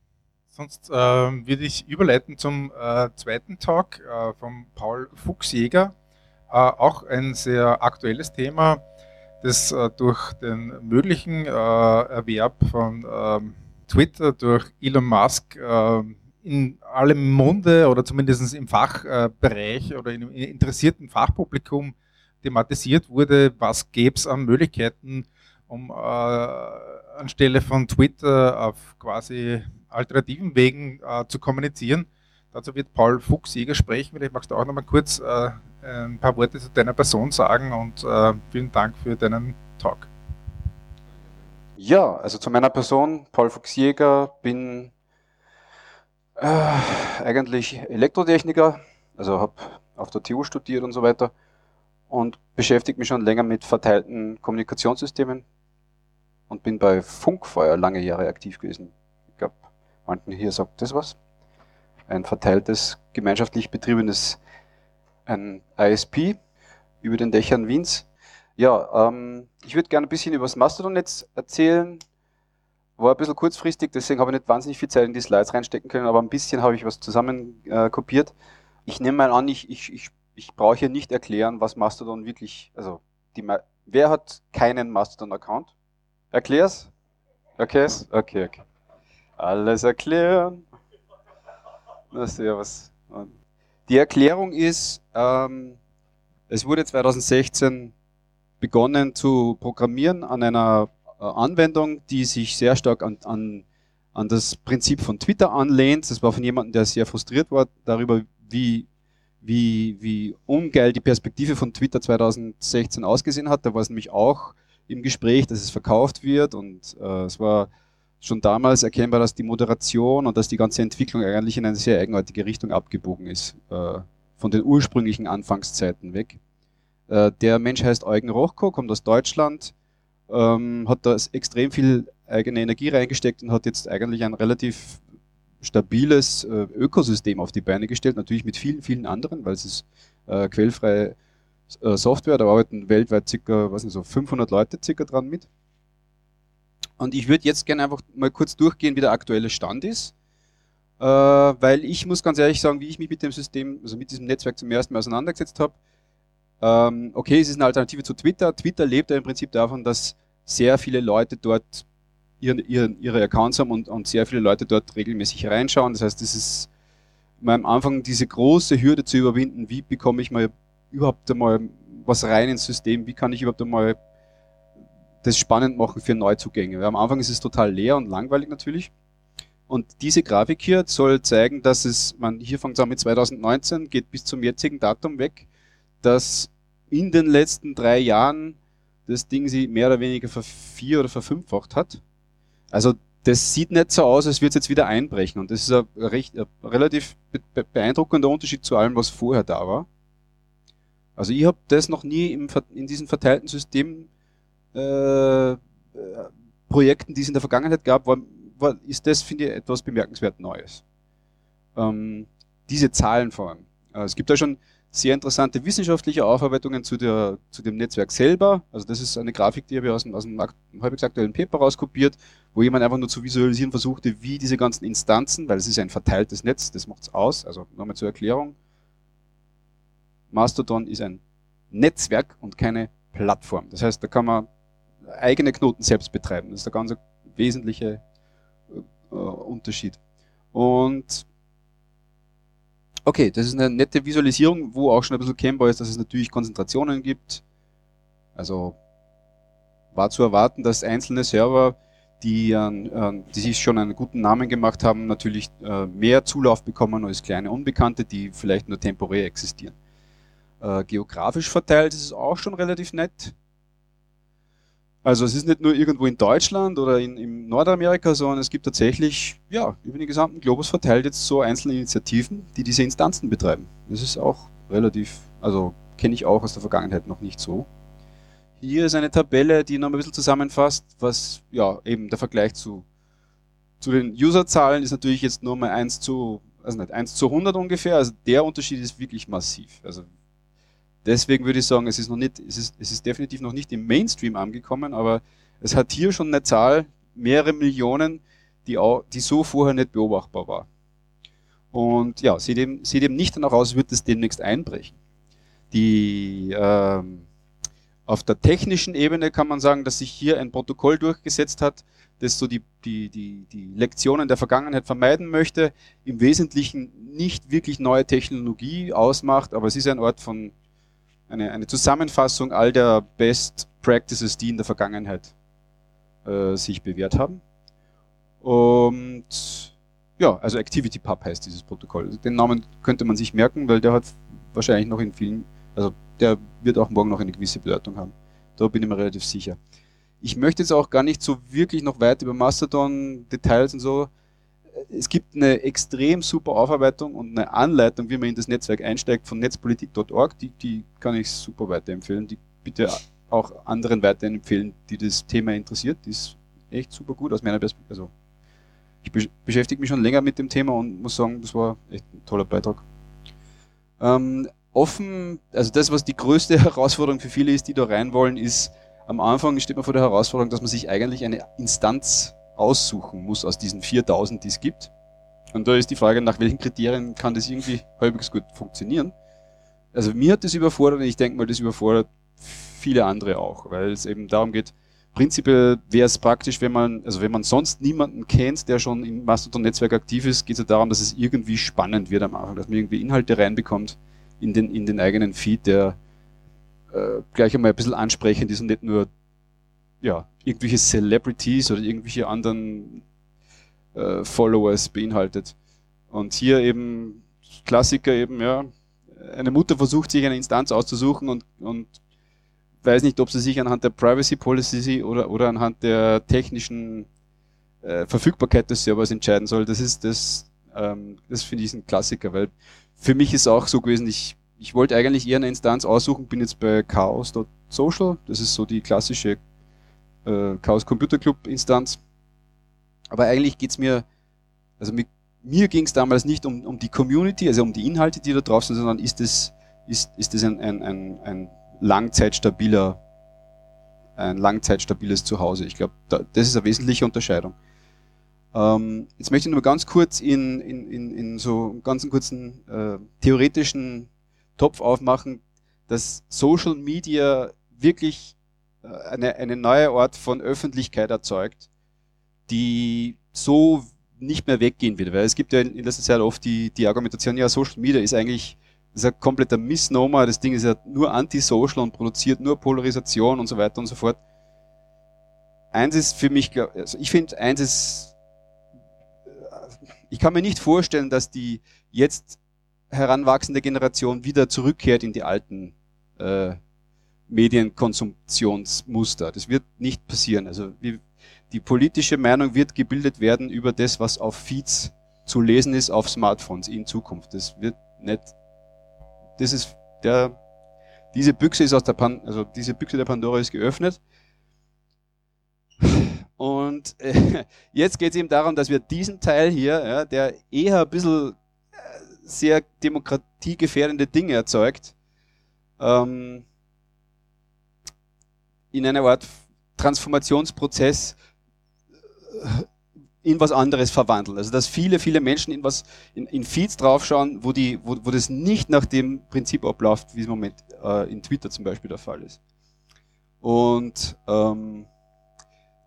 Sonst äh, würde ich überleiten zum äh, zweiten Talk äh, von Paul Fuchsjäger. Äh, auch ein sehr aktuelles Thema, das äh, durch den möglichen äh, Erwerb von ähm, Twitter durch Elon Musk in allem Munde oder zumindest im Fachbereich oder im interessierten Fachpublikum thematisiert wurde, was gäbe es an Möglichkeiten, um anstelle von Twitter auf quasi alternativen Wegen äh, zu kommunizieren. Dazu wird Paul Fuchsjäger sprechen. Vielleicht magst du auch noch mal kurz äh, ein paar Worte zu deiner Person sagen und äh, vielen Dank für deinen Talk. Ja, also zu meiner Person, Paul Fuchsjäger, bin äh, eigentlich Elektrotechniker, also habe auf der TU studiert und so weiter und beschäftige mich schon länger mit verteilten Kommunikationssystemen und bin bei Funkfeuer lange Jahre aktiv gewesen. Manchen hier sagt das was. Ein verteiltes, gemeinschaftlich betriebenes ein ISP über den Dächern Wiens. Ja, ähm, ich würde gerne ein bisschen über das Mastodon-Netz erzählen. War ein bisschen kurzfristig, deswegen habe ich nicht wahnsinnig viel Zeit in die Slides reinstecken können, aber ein bisschen habe ich was zusammen äh, kopiert. Ich nehme mal an, ich, ich, ich, ich brauche hier nicht erklären, was Mastodon wirklich, also die, wer hat keinen Mastodon-Account? Erklär's? Okay, okay, okay alles erklären. Na, servus. Die Erklärung ist, ähm, es wurde 2016 begonnen zu programmieren an einer äh, Anwendung, die sich sehr stark an, an, an das Prinzip von Twitter anlehnt. Das war von jemandem, der sehr frustriert war darüber, wie, wie, wie ungeil die Perspektive von Twitter 2016 ausgesehen hat. Da war es nämlich auch im Gespräch, dass es verkauft wird und äh, es war schon damals erkennbar, dass die Moderation und dass die ganze Entwicklung eigentlich in eine sehr eigenartige Richtung abgebogen ist, äh, von den ursprünglichen Anfangszeiten weg. Äh, der Mensch heißt Eugen Rochko, kommt aus Deutschland, ähm, hat da extrem viel eigene Energie reingesteckt und hat jetzt eigentlich ein relativ stabiles äh, Ökosystem auf die Beine gestellt, natürlich mit vielen, vielen anderen, weil es ist äh, quellfreie äh, Software, da arbeiten weltweit circa, was nicht so, 500 Leute circa dran mit. Und ich würde jetzt gerne einfach mal kurz durchgehen, wie der aktuelle Stand ist. Äh, weil ich muss ganz ehrlich sagen, wie ich mich mit dem System, also mit diesem Netzwerk zum ersten Mal auseinandergesetzt habe. Ähm, okay, es ist eine Alternative zu Twitter. Twitter lebt ja im Prinzip davon, dass sehr viele Leute dort ihren, ihren, ihre Accounts haben und, und sehr viele Leute dort regelmäßig reinschauen. Das heißt, es ist am Anfang diese große Hürde zu überwinden, wie bekomme ich mal überhaupt einmal was rein ins System, wie kann ich überhaupt einmal das spannend machen für Neuzugänge. Weil am Anfang ist es total leer und langweilig natürlich. Und diese Grafik hier soll zeigen, dass es, man hier fängt es an mit 2019, geht bis zum jetzigen Datum weg, dass in den letzten drei Jahren das Ding sie mehr oder weniger vervier- oder verfünffacht hat. Also das sieht nicht so aus, als würde es jetzt wieder einbrechen. Und das ist ein, recht, ein relativ beeindruckender Unterschied zu allem, was vorher da war. Also ich habe das noch nie im, in diesem verteilten System äh, Projekten, die es in der Vergangenheit gab, war, war, ist das, finde ich, etwas bemerkenswert Neues. Ähm, diese Zahlen vor allem. Äh, es gibt da schon sehr interessante wissenschaftliche Aufarbeitungen zu, der, zu dem Netzwerk selber. Also das ist eine Grafik, die habe ich aus, dem, aus einem halbwegs aktuellen Paper rauskopiert, wo jemand einfach nur zu visualisieren versuchte, wie diese ganzen Instanzen, weil es ist ein verteiltes Netz, das macht es aus. Also nochmal zur Erklärung. Mastodon ist ein Netzwerk und keine Plattform. Das heißt, da kann man eigene Knoten selbst betreiben. Das ist der ganz wesentliche äh, Unterschied. Und okay, das ist eine nette Visualisierung, wo auch schon ein bisschen kennbar ist, dass es natürlich Konzentrationen gibt. Also war zu erwarten, dass einzelne Server, die, äh, die sich schon einen guten Namen gemacht haben, natürlich äh, mehr Zulauf bekommen als kleine Unbekannte, die vielleicht nur temporär existieren. Äh, geografisch verteilt ist es auch schon relativ nett. Also es ist nicht nur irgendwo in Deutschland oder in, in Nordamerika, sondern es gibt tatsächlich, ja, über den gesamten Globus verteilt jetzt so einzelne Initiativen, die diese Instanzen betreiben. Das ist auch relativ, also kenne ich auch aus der Vergangenheit noch nicht so. Hier ist eine Tabelle, die noch ein bisschen zusammenfasst, was, ja, eben der Vergleich zu, zu den Userzahlen ist natürlich jetzt nur mal 1 zu, also nicht 1 zu 100 ungefähr, also der Unterschied ist wirklich massiv. Also Deswegen würde ich sagen, es ist noch nicht, es ist, es ist definitiv noch nicht im Mainstream angekommen, aber es hat hier schon eine Zahl, mehrere Millionen, die, auch, die so vorher nicht beobachtbar war. Und ja, sieht eben, sieht eben nicht danach aus, würde es demnächst einbrechen. Die, ähm, auf der technischen Ebene kann man sagen, dass sich hier ein Protokoll durchgesetzt hat, das so die, die, die, die Lektionen der Vergangenheit vermeiden möchte, im Wesentlichen nicht wirklich neue Technologie ausmacht, aber es ist ein Ort von eine, eine Zusammenfassung all der Best Practices, die in der Vergangenheit äh, sich bewährt haben. Und ja, also ActivityPub heißt dieses Protokoll. Den Namen könnte man sich merken, weil der hat wahrscheinlich noch in vielen, also der wird auch morgen noch eine gewisse Bedeutung haben. Da bin ich mir relativ sicher. Ich möchte jetzt auch gar nicht so wirklich noch weiter über Mastodon Details und so es gibt eine extrem super Aufarbeitung und eine Anleitung, wie man in das Netzwerk einsteigt von netzpolitik.org, die, die kann ich super weiterempfehlen. Die bitte auch anderen weiterempfehlen, die das Thema interessiert. Die ist echt super gut aus meiner Perspektive. Also ich beschäftige mich schon länger mit dem Thema und muss sagen, das war echt ein toller Beitrag. Ähm, offen, also das, was die größte Herausforderung für viele ist, die da rein wollen, ist, am Anfang steht man vor der Herausforderung, dass man sich eigentlich eine Instanz aussuchen muss aus diesen 4000, die es gibt. Und da ist die Frage, nach welchen Kriterien kann das irgendwie halbwegs gut funktionieren. Also mir hat das überfordert und ich denke mal, das überfordert viele andere auch, weil es eben darum geht, prinzipiell wäre es praktisch, wenn man, also wenn man sonst niemanden kennt, der schon im Mastodon-Netzwerk aktiv ist, geht es ja darum, dass es irgendwie spannend wird am Anfang, dass man irgendwie Inhalte reinbekommt in den, in den eigenen Feed, der äh, gleich einmal ein bisschen ansprechend ist und nicht nur ja, irgendwelche Celebrities oder irgendwelche anderen äh, Followers beinhaltet. Und hier eben Klassiker eben, ja, eine Mutter versucht sich eine Instanz auszusuchen und, und weiß nicht, ob sie sich anhand der Privacy Policy oder, oder anhand der technischen äh, Verfügbarkeit des Servers entscheiden soll. Das ist das, ähm, das finde ich ein Klassiker, weil für mich ist auch so gewesen, ich, ich wollte eigentlich eher eine Instanz aussuchen, bin jetzt bei chaos.social, das ist so die klassische äh, Chaos Computer Club Instanz. Aber eigentlich geht's mir, also mit, mir ging es damals nicht um, um die Community, also um die Inhalte, die da drauf sind, sondern ist es ist, ist ein, ein, ein, ein langzeitstabiler, ein langzeitstabiles Zuhause. Ich glaube, da, das ist eine wesentliche Unterscheidung. Ähm, jetzt möchte ich nur ganz kurz in, in, in, in so einen ganz kurzen äh, theoretischen Topf aufmachen, dass Social Media wirklich eine, eine neue Art von Öffentlichkeit erzeugt, die so nicht mehr weggehen wird. Weil es gibt ja in letzter Zeit oft die, die Argumentation, ja, Social Media ist eigentlich ist ein kompletter Misnomer, das Ding ist ja nur antisocial und produziert nur Polarisation und so weiter und so fort. Eins ist für mich, also ich finde, eins ist, ich kann mir nicht vorstellen, dass die jetzt heranwachsende Generation wieder zurückkehrt in die alten äh, Medienkonsumptionsmuster. Das wird nicht passieren. Also die politische Meinung wird gebildet werden über das, was auf Feeds zu lesen ist auf Smartphones in Zukunft. Das wird nicht, das ist der, diese Büchse ist aus der Pan, also diese Büchse der Pandora ist geöffnet. Und äh, jetzt geht es eben darum, dass wir diesen Teil hier, ja, der eher ein bisschen äh, sehr demokratiegefährdende Dinge erzeugt, ähm, in eine Art Transformationsprozess äh, in was anderes verwandeln. Also dass viele, viele Menschen in was in, in Feeds draufschauen, wo die, wo, wo das nicht nach dem Prinzip abläuft, wie es im Moment äh, in Twitter zum Beispiel der Fall ist. Und ähm,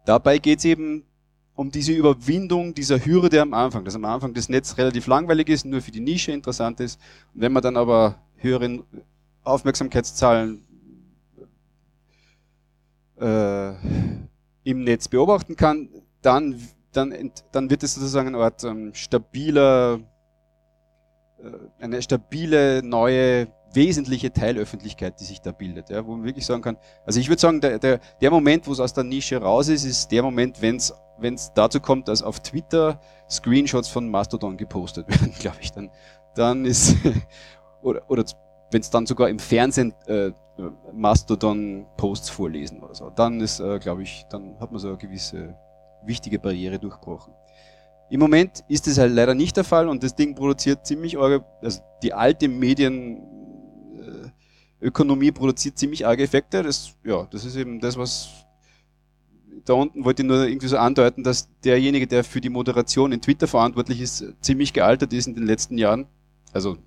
dabei geht es eben um diese Überwindung dieser Hürde am Anfang, dass am Anfang das Netz relativ langweilig ist, nur für die Nische interessant ist. Und wenn man dann aber höheren Aufmerksamkeitszahlen äh, im Netz beobachten kann, dann, dann, dann wird es sozusagen eine Art ähm, stabiler, äh, eine stabile neue wesentliche Teilöffentlichkeit, die sich da bildet, ja, wo man wirklich sagen kann, also ich würde sagen, der, der, der Moment, wo es aus der Nische raus ist, ist der Moment, wenn es wenn es dazu kommt, dass auf Twitter Screenshots von Mastodon gepostet werden, glaube ich, dann, dann ist, oder, oder wenn es dann sogar im Fernsehen äh, Mastodon-Posts vorlesen oder so, dann ist, äh, glaube ich, dann hat man so eine gewisse wichtige Barriere durchbrochen. Im Moment ist das halt leider nicht der Fall und das Ding produziert ziemlich arge, also die alte Medienökonomie äh, produziert ziemlich arge Effekte. Das, ja, das ist eben das, was da unten wollte ich nur irgendwie so andeuten, dass derjenige, der für die Moderation in Twitter verantwortlich ist, ziemlich gealtert ist in den letzten Jahren. Also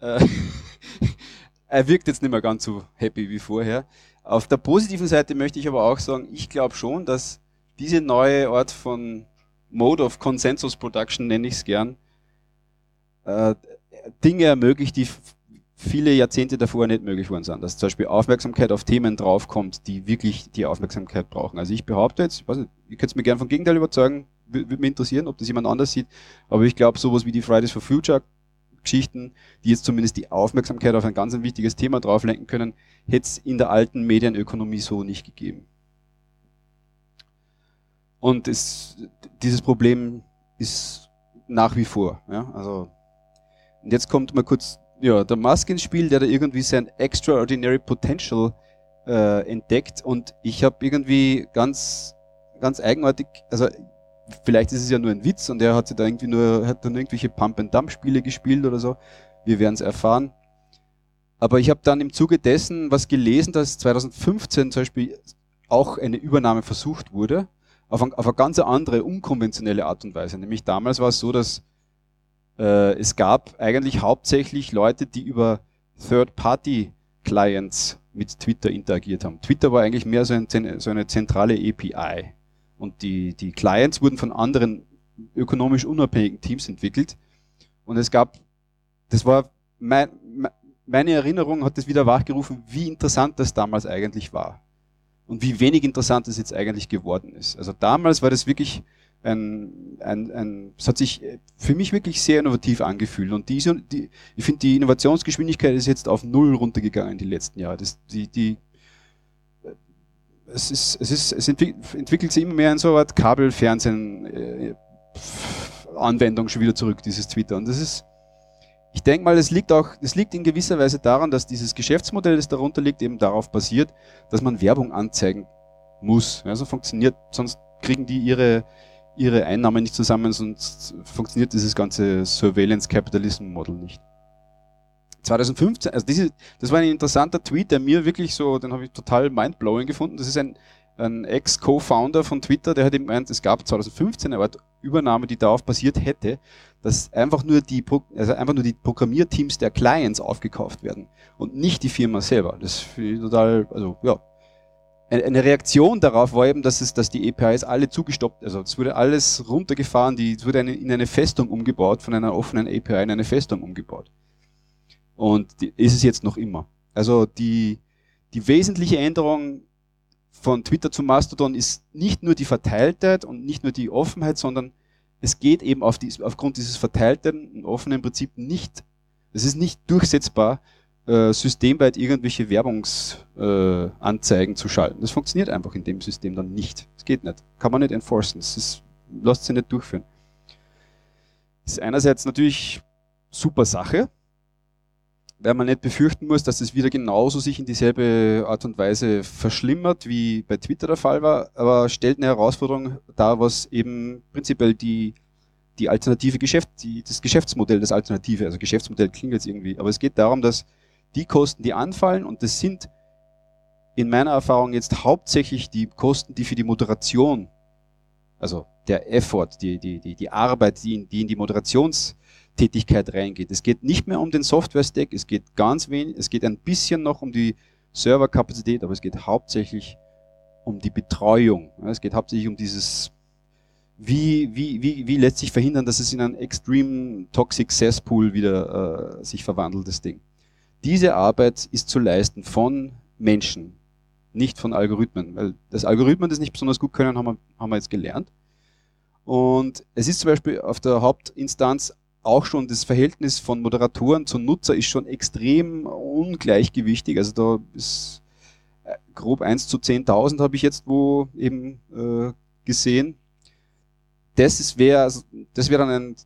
äh, er wirkt jetzt nicht mehr ganz so happy wie vorher. Auf der positiven Seite möchte ich aber auch sagen, ich glaube schon, dass diese neue Art von Mode of Consensus Production, nenne ich es gern, äh, Dinge ermöglicht, die viele Jahrzehnte davor nicht möglich worden sind. Dass zum Beispiel Aufmerksamkeit auf Themen draufkommt, die wirklich die Aufmerksamkeit brauchen. Also ich behaupte jetzt, ich weiß nicht, ihr könnt mir gerne vom Gegenteil überzeugen, würde mich interessieren, ob das jemand anders sieht, aber ich glaube, sowas wie die Fridays for Future Geschichten, die jetzt zumindest die Aufmerksamkeit auf ein ganz ein wichtiges Thema drauflenken können, hätte es in der alten Medienökonomie so nicht gegeben. Und es, dieses Problem ist nach wie vor. Ja? Also, und jetzt kommt mal kurz ja, der Musk ins Spiel, der da irgendwie sein Extraordinary Potential äh, entdeckt und ich habe irgendwie ganz, ganz eigenartig, also vielleicht ist es ja nur ein Witz und er hat da irgendwie nur, hat dann irgendwelche Pump-and-Dump-Spiele gespielt oder so. Wir werden es erfahren. Aber ich habe dann im Zuge dessen was gelesen, dass 2015 zum Beispiel auch eine Übernahme versucht wurde, auf, ein, auf eine ganz andere, unkonventionelle Art und Weise. Nämlich damals war es so, dass äh, es gab eigentlich hauptsächlich Leute, die über Third-Party-Clients mit Twitter interagiert haben. Twitter war eigentlich mehr so, ein, so eine zentrale API. Und die, die Clients wurden von anderen ökonomisch unabhängigen Teams entwickelt. Und es gab, das war mein, meine Erinnerung hat das wieder wachgerufen, wie interessant das damals eigentlich war. Und wie wenig interessant es jetzt eigentlich geworden ist. Also damals war das wirklich ein, ein, ein, es hat sich für mich wirklich sehr innovativ angefühlt. Und diese, die, ich finde, die Innovationsgeschwindigkeit ist jetzt auf Null runtergegangen die letzten Jahre. Das, die, die, es, ist, es, ist, es entwickelt sich immer mehr in so eine Art Kabelfernsehen äh, schon wieder zurück, dieses Twitter. Und das ist, ich denke mal, es liegt auch, es liegt in gewisser Weise daran, dass dieses Geschäftsmodell, das darunter liegt, eben darauf basiert, dass man Werbung anzeigen muss. Also funktioniert, sonst kriegen die ihre, ihre Einnahmen nicht zusammen, sonst funktioniert dieses ganze Surveillance Capitalism Model nicht. 2015, also diese, das war ein interessanter Tweet, der mir wirklich so, den habe ich total mindblowing gefunden. Das ist ein, ein Ex-Co-Founder von Twitter, der hat eben gemeint, es gab 2015 eine Art Übernahme, die darauf basiert hätte, dass einfach nur die, also einfach nur die Programmierteams der Clients aufgekauft werden und nicht die Firma selber. Das finde ich total, also ja. Eine Reaktion darauf war eben, dass es, dass die APIs alle zugestoppt, also es wurde alles runtergefahren, die, es wurde eine, in eine Festung umgebaut, von einer offenen API in eine Festung umgebaut. Und die, ist es jetzt noch immer. Also die, die wesentliche Änderung von Twitter zu Mastodon ist nicht nur die Verteiltheit und nicht nur die Offenheit, sondern es geht eben auf die, aufgrund dieses verteilten und offenen Prinzip nicht, es ist nicht durchsetzbar, äh, systemweit irgendwelche Werbungsanzeigen äh, zu schalten. Das funktioniert einfach in dem System dann nicht. Es geht nicht. Kann man nicht enforcen. Es ist, lässt sich nicht durchführen. Ist einerseits natürlich super Sache, weil man nicht befürchten muss, dass es wieder genauso sich in dieselbe Art und Weise verschlimmert, wie bei Twitter der Fall war, aber stellt eine Herausforderung dar, was eben prinzipiell die, die alternative Geschäft, die, das Geschäftsmodell, das Alternative, also Geschäftsmodell klingt jetzt irgendwie, aber es geht darum, dass die Kosten, die anfallen, und das sind in meiner Erfahrung jetzt hauptsächlich die Kosten, die für die Moderation, also der Effort, die, die, die, die Arbeit, die in, die in die Moderations, Tätigkeit reingeht. Es geht nicht mehr um den Software-Stack, es geht ganz wenig, es geht ein bisschen noch um die Serverkapazität, aber es geht hauptsächlich um die Betreuung. Es geht hauptsächlich um dieses, wie, wie, wie, wie lässt sich verhindern, dass es in einen extreme toxic cesspool wieder äh, sich verwandelt, das Ding. Diese Arbeit ist zu leisten von Menschen, nicht von Algorithmen, weil das Algorithmen das nicht besonders gut können, haben wir, haben wir jetzt gelernt. Und es ist zum Beispiel auf der Hauptinstanz auch schon das Verhältnis von Moderatoren zu Nutzer ist schon extrem ungleichgewichtig. Also da ist äh, grob 1 zu 10.000 habe ich jetzt wo eben äh, gesehen. Das wäre also, das wäre dann ein,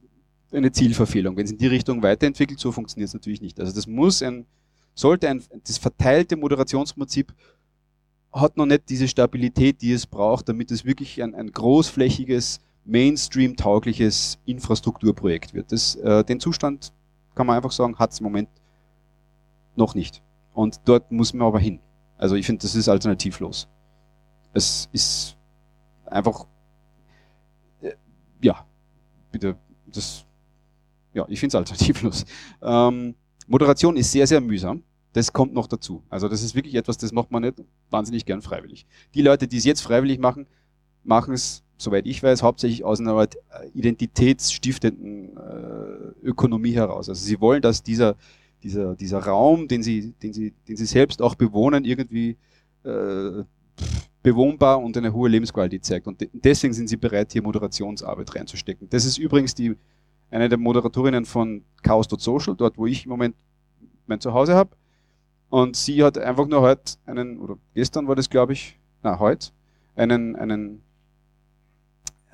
eine Zielverfehlung. Wenn es in die Richtung weiterentwickelt, so funktioniert es natürlich nicht. Also das muss ein, sollte ein, das verteilte Moderationsprinzip hat noch nicht diese Stabilität, die es braucht, damit es wirklich ein, ein großflächiges Mainstream-taugliches Infrastrukturprojekt wird. Das, äh, den Zustand kann man einfach sagen, hat es im Moment noch nicht. Und dort muss man aber hin. Also ich finde, das ist alternativlos. Es ist einfach, äh, ja, bitte, das, ja, ich finde es alternativlos. Ähm, Moderation ist sehr, sehr mühsam. Das kommt noch dazu. Also das ist wirklich etwas, das macht man nicht wahnsinnig gern freiwillig. Die Leute, die es jetzt freiwillig machen, machen es soweit ich weiß, hauptsächlich aus einer äh, identitätsstiftenden äh, Ökonomie heraus. Also sie wollen, dass dieser, dieser, dieser Raum, den sie, den, sie, den sie selbst auch bewohnen, irgendwie äh, bewohnbar und eine hohe Lebensqualität zeigt. Und de deswegen sind sie bereit, hier Moderationsarbeit reinzustecken. Das ist übrigens die, eine der Moderatorinnen von Chaos.social, dort wo ich im Moment mein Zuhause habe. Und sie hat einfach nur heute einen, oder gestern war das, glaube ich, na, heute, einen, einen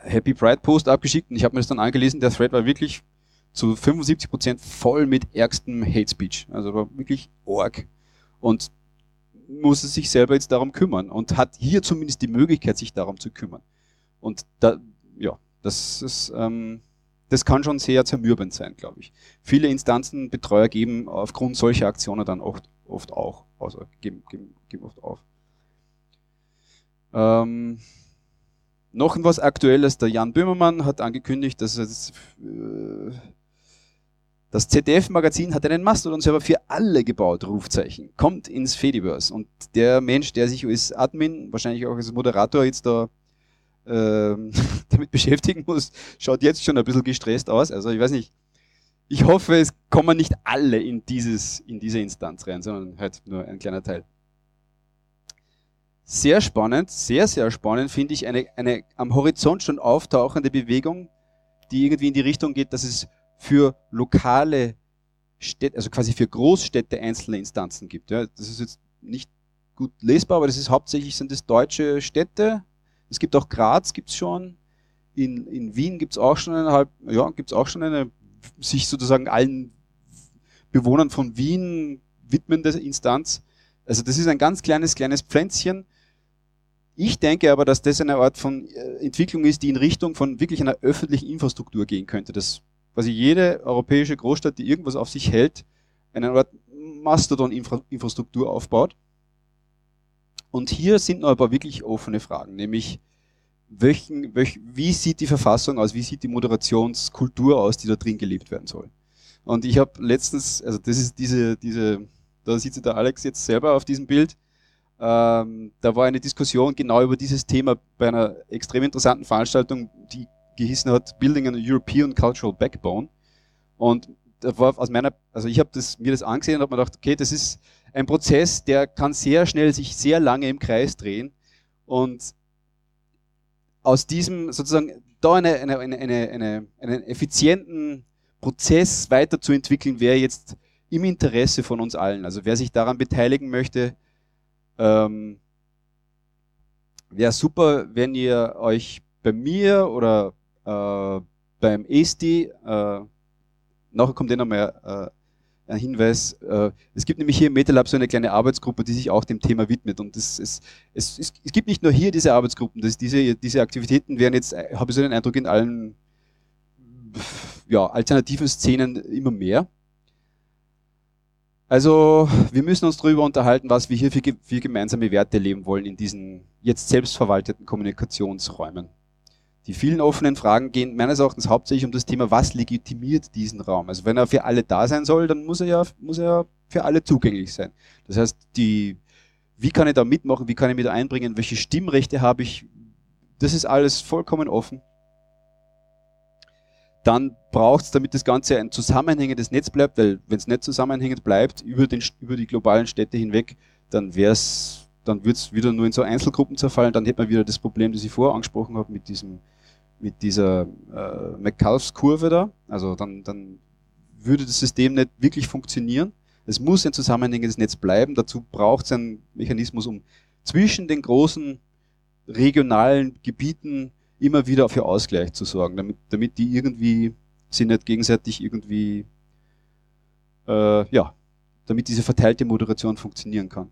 Happy Pride Post abgeschickt und ich habe mir das dann angelesen. Der Thread war wirklich zu 75 Prozent voll mit ärgstem Hate Speech. Also war wirklich org. Und muss sich selber jetzt darum kümmern und hat hier zumindest die Möglichkeit, sich darum zu kümmern. Und da, ja, das ist, ähm, das kann schon sehr zermürbend sein, glaube ich. Viele Instanzen, Betreuer geben aufgrund solcher Aktionen dann oft, oft auch, also geben, geben, geben oft auf. Ähm, noch was Aktuelles, der Jan Böhmermann hat angekündigt, dass es, äh, das ZDF-Magazin hat einen Mastodon-Server für alle gebaut, Rufzeichen. Kommt ins Fediverse. Und der Mensch, der sich als Admin, wahrscheinlich auch als Moderator jetzt da ähm, damit beschäftigen muss, schaut jetzt schon ein bisschen gestresst aus. Also ich weiß nicht. Ich hoffe, es kommen nicht alle in dieses, in diese Instanz rein, sondern halt nur ein kleiner Teil. Sehr spannend, sehr, sehr spannend finde ich eine, eine am Horizont schon auftauchende Bewegung, die irgendwie in die Richtung geht, dass es für lokale Städte, also quasi für Großstädte einzelne Instanzen gibt. Ja, das ist jetzt nicht gut lesbar, aber das ist hauptsächlich sind es deutsche Städte. Es gibt auch Graz, gibt's schon. In, in Wien gibt's auch schon eine halb, ja, gibt's auch schon eine sich sozusagen allen Bewohnern von Wien widmende Instanz. Also das ist ein ganz kleines, kleines Pflänzchen, ich denke aber, dass das eine Art von äh, Entwicklung ist, die in Richtung von wirklich einer öffentlichen Infrastruktur gehen könnte. Dass quasi jede europäische Großstadt, die irgendwas auf sich hält, eine Art Mastodon-Infrastruktur aufbaut. Und hier sind noch ein paar wirklich offene Fragen, nämlich welchen, welch, wie sieht die Verfassung aus, wie sieht die Moderationskultur aus, die da drin gelebt werden soll. Und ich habe letztens, also das ist diese, diese, da sitzt der Alex jetzt selber auf diesem Bild, ähm, da war eine Diskussion genau über dieses Thema bei einer extrem interessanten Veranstaltung, die gehießen hat Building an European Cultural Backbone. Und da war aus meiner, also ich habe das, mir das angesehen und habe mir gedacht, okay, das ist ein Prozess, der kann sehr schnell sich sehr lange im Kreis drehen. Und aus diesem sozusagen da eine, eine, eine, eine, einen effizienten Prozess weiterzuentwickeln, wäre jetzt im Interesse von uns allen. Also wer sich daran beteiligen möchte, ähm, Wäre super, wenn ihr euch bei mir oder äh, beim ESTI, äh, nachher kommt eh noch mal äh, ein Hinweis, äh, es gibt nämlich hier im MetaLab so eine kleine Arbeitsgruppe, die sich auch dem Thema widmet. Und es, es, es, es, es gibt nicht nur hier diese Arbeitsgruppen, das, diese, diese Aktivitäten werden jetzt, äh, habe ich so den Eindruck, in allen ja, alternativen Szenen immer mehr. Also wir müssen uns darüber unterhalten, was wir hier für, für gemeinsame Werte leben wollen in diesen jetzt selbstverwalteten Kommunikationsräumen. Die vielen offenen Fragen gehen meines Erachtens hauptsächlich um das Thema, was legitimiert diesen Raum. Also wenn er für alle da sein soll, dann muss er ja, muss er ja für alle zugänglich sein. Das heißt, die, wie kann ich da mitmachen, wie kann ich mich da einbringen, welche Stimmrechte habe ich, das ist alles vollkommen offen dann braucht es, damit das Ganze ein zusammenhängendes Netz bleibt, weil wenn es nicht zusammenhängend bleibt über, den, über die globalen Städte hinweg, dann wär's, dann wird's wieder nur in so Einzelgruppen zerfallen, dann hätte man wieder das Problem, das ich vorher angesprochen habe, mit diesem mit dieser äh, McCullochs-Kurve da. Also dann, dann würde das System nicht wirklich funktionieren. Es muss ein zusammenhängendes Netz bleiben. Dazu braucht es einen Mechanismus, um zwischen den großen regionalen Gebieten immer wieder für Ausgleich zu sorgen, damit, damit die irgendwie sie nicht gegenseitig irgendwie, äh, ja, damit diese verteilte Moderation funktionieren kann.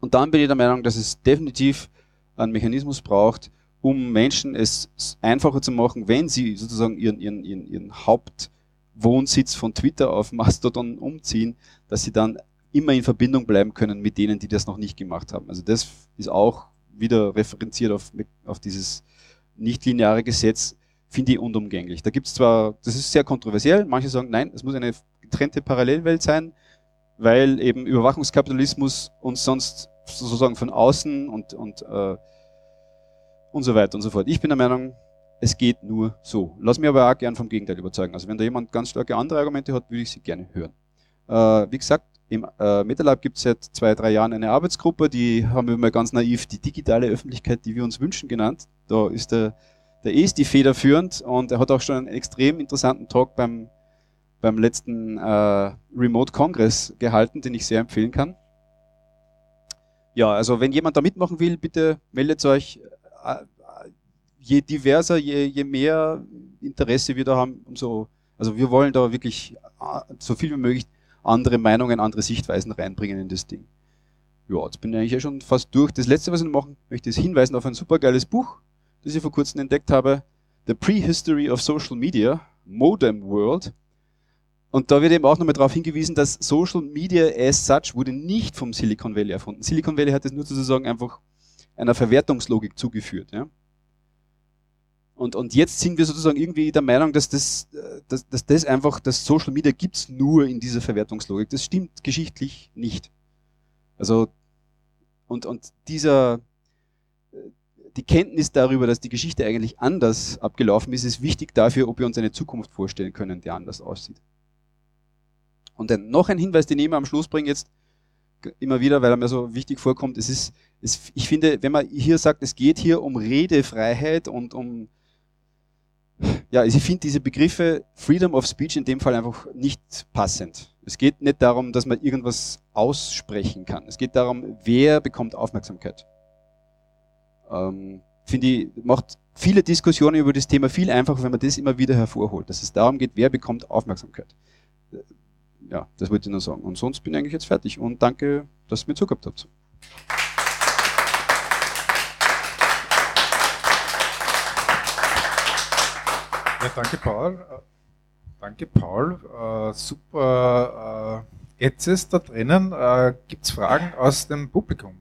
Und dann bin ich der Meinung, dass es definitiv einen Mechanismus braucht, um Menschen es einfacher zu machen, wenn sie sozusagen ihren, ihren, ihren, ihren Hauptwohnsitz von Twitter auf Mastodon umziehen, dass sie dann immer in Verbindung bleiben können mit denen, die das noch nicht gemacht haben. Also das ist auch wieder referenziert auf, auf dieses nichtlineare Gesetz, finde ich unumgänglich. Da gibt es zwar, das ist sehr kontroversiell, manche sagen, nein, es muss eine getrennte Parallelwelt sein, weil eben Überwachungskapitalismus uns sonst sozusagen von außen und, und, äh, und so weiter und so fort. Ich bin der Meinung, es geht nur so. Lass mich aber auch gern vom Gegenteil überzeugen. Also wenn da jemand ganz starke andere Argumente hat, würde ich sie gerne hören. Äh, wie gesagt, im äh, MetaLab gibt es seit zwei, drei Jahren eine Arbeitsgruppe, die haben wir mal ganz naiv die digitale Öffentlichkeit, die wir uns wünschen, genannt. Da ist der, der Esti federführend und er hat auch schon einen extrem interessanten Talk beim, beim letzten äh, Remote Congress gehalten, den ich sehr empfehlen kann. Ja, also wenn jemand da mitmachen will, bitte meldet euch. Äh, je diverser, je, je mehr Interesse wir da haben, umso, also wir wollen da wirklich äh, so viel wie möglich andere Meinungen, andere Sichtweisen reinbringen in das Ding. Ja, jetzt bin ich eigentlich ja schon fast durch. Das letzte, was ich noch machen möchte, ist hinweisen auf ein supergeiles Buch, das ich vor kurzem entdeckt habe. The Prehistory of Social Media, Modem World. Und da wird eben auch nochmal darauf hingewiesen, dass Social Media as such wurde nicht vom Silicon Valley erfunden. Silicon Valley hat es nur sozusagen einfach einer Verwertungslogik zugeführt. Ja? Und, und jetzt sind wir sozusagen irgendwie der Meinung, dass das, äh, dass, dass das einfach, das Social Media gibt's nur in dieser Verwertungslogik. Das stimmt geschichtlich nicht. Also, und, und dieser, äh, die Kenntnis darüber, dass die Geschichte eigentlich anders abgelaufen ist, ist wichtig dafür, ob wir uns eine Zukunft vorstellen können, die anders aussieht. Und dann noch ein Hinweis, den ich immer am Schluss bringe jetzt immer wieder, weil er mir so wichtig vorkommt. Es ist, es, ich finde, wenn man hier sagt, es geht hier um Redefreiheit und um ja, also ich finde diese Begriffe Freedom of Speech in dem Fall einfach nicht passend. Es geht nicht darum, dass man irgendwas aussprechen kann. Es geht darum, wer bekommt Aufmerksamkeit. Ähm, finde ich, macht viele Diskussionen über das Thema viel einfacher, wenn man das immer wieder hervorholt, dass es darum geht, wer bekommt Aufmerksamkeit. Ja, das wollte ich nur sagen. Und sonst bin ich eigentlich jetzt fertig und danke, dass ihr mir zugehört habt. Ja, danke Paul. Äh, danke Paul. Äh, super äh, Etzes da drinnen. Äh, Gibt es Fragen aus dem Publikum?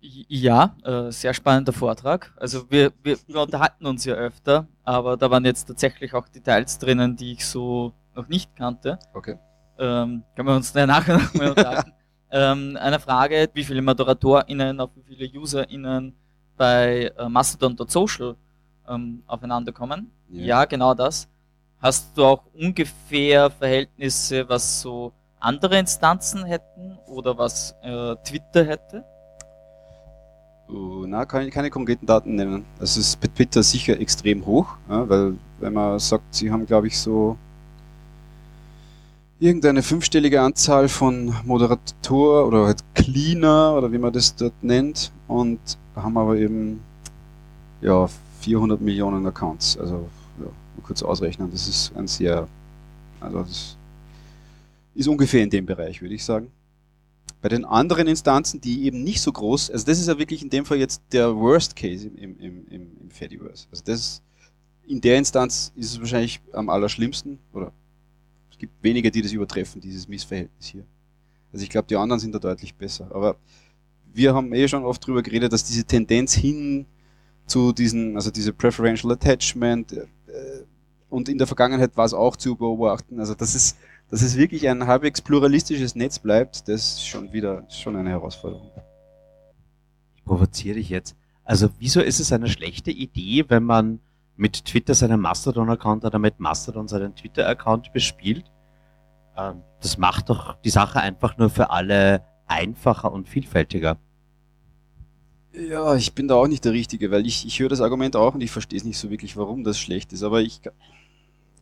Ja, äh, sehr spannender Vortrag. Also wir, wir, wir unterhalten uns ja öfter, aber da waren jetzt tatsächlich auch Details drinnen, die ich so noch nicht kannte. Okay. Ähm, können wir uns nachher noch mal unterhalten. ähm, eine Frage, wie viele ModeratorInnen auf wie viele UserInnen bei äh, Mastodon.social ähm, aufeinander kommen. Ja. ja, genau das. Hast du auch ungefähr Verhältnisse, was so andere Instanzen hätten oder was äh, Twitter hätte? Uh, na, kann ich keine konkreten Daten nennen. Das ist bei Twitter sicher extrem hoch, ja, weil wenn man sagt, sie haben glaube ich so irgendeine fünfstellige Anzahl von Moderator oder halt Cleaner oder wie man das dort nennt und haben aber eben ja 400 Millionen Accounts. Also ja, kurz ausrechnen, das ist ein sehr, also das ist ungefähr in dem Bereich, würde ich sagen. Bei den anderen Instanzen, die eben nicht so groß, also das ist ja wirklich in dem Fall jetzt der Worst Case im, im, im, im Fediverse. Also das, in der Instanz ist es wahrscheinlich am allerschlimmsten, oder es gibt wenige, die das übertreffen, dieses Missverhältnis hier. Also ich glaube, die anderen sind da deutlich besser. Aber wir haben eh schon oft drüber geredet, dass diese Tendenz hin zu diesen, also diese Preferential Attachment äh, und in der Vergangenheit war es auch zu beobachten. Also dass es, dass es wirklich ein halbwegs pluralistisches Netz bleibt, das ist schon wieder schon eine Herausforderung. Ich provoziere dich jetzt. Also wieso ist es eine schlechte Idee, wenn man mit Twitter seinen Mastodon-Account oder mit Mastodon seinen Twitter-Account bespielt? Ähm, das macht doch die Sache einfach nur für alle einfacher und vielfältiger Ja, ich bin da auch nicht der Richtige, weil ich, ich höre das Argument auch und ich verstehe es nicht so wirklich, warum das schlecht ist. Aber ich,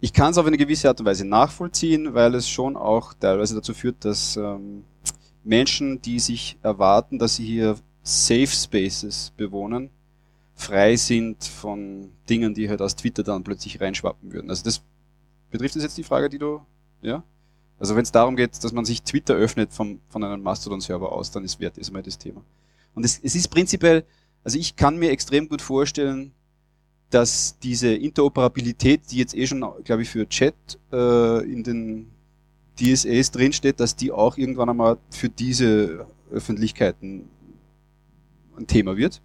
ich kann es auf eine gewisse Art und Weise nachvollziehen, weil es schon auch teilweise dazu führt, dass ähm, Menschen, die sich erwarten, dass sie hier Safe Spaces bewohnen, frei sind von Dingen, die halt aus Twitter dann plötzlich reinschwappen würden. Also das betrifft das jetzt die Frage, die du, ja? Also wenn es darum geht, dass man sich Twitter öffnet vom, von einem Mastodon-Server aus, dann ist wert erstmal das Thema. Und es, es ist prinzipiell, also ich kann mir extrem gut vorstellen, dass diese Interoperabilität, die jetzt eh schon, glaube ich, für Chat äh, in den DSAs drinsteht, dass die auch irgendwann einmal für diese Öffentlichkeiten ein Thema wird.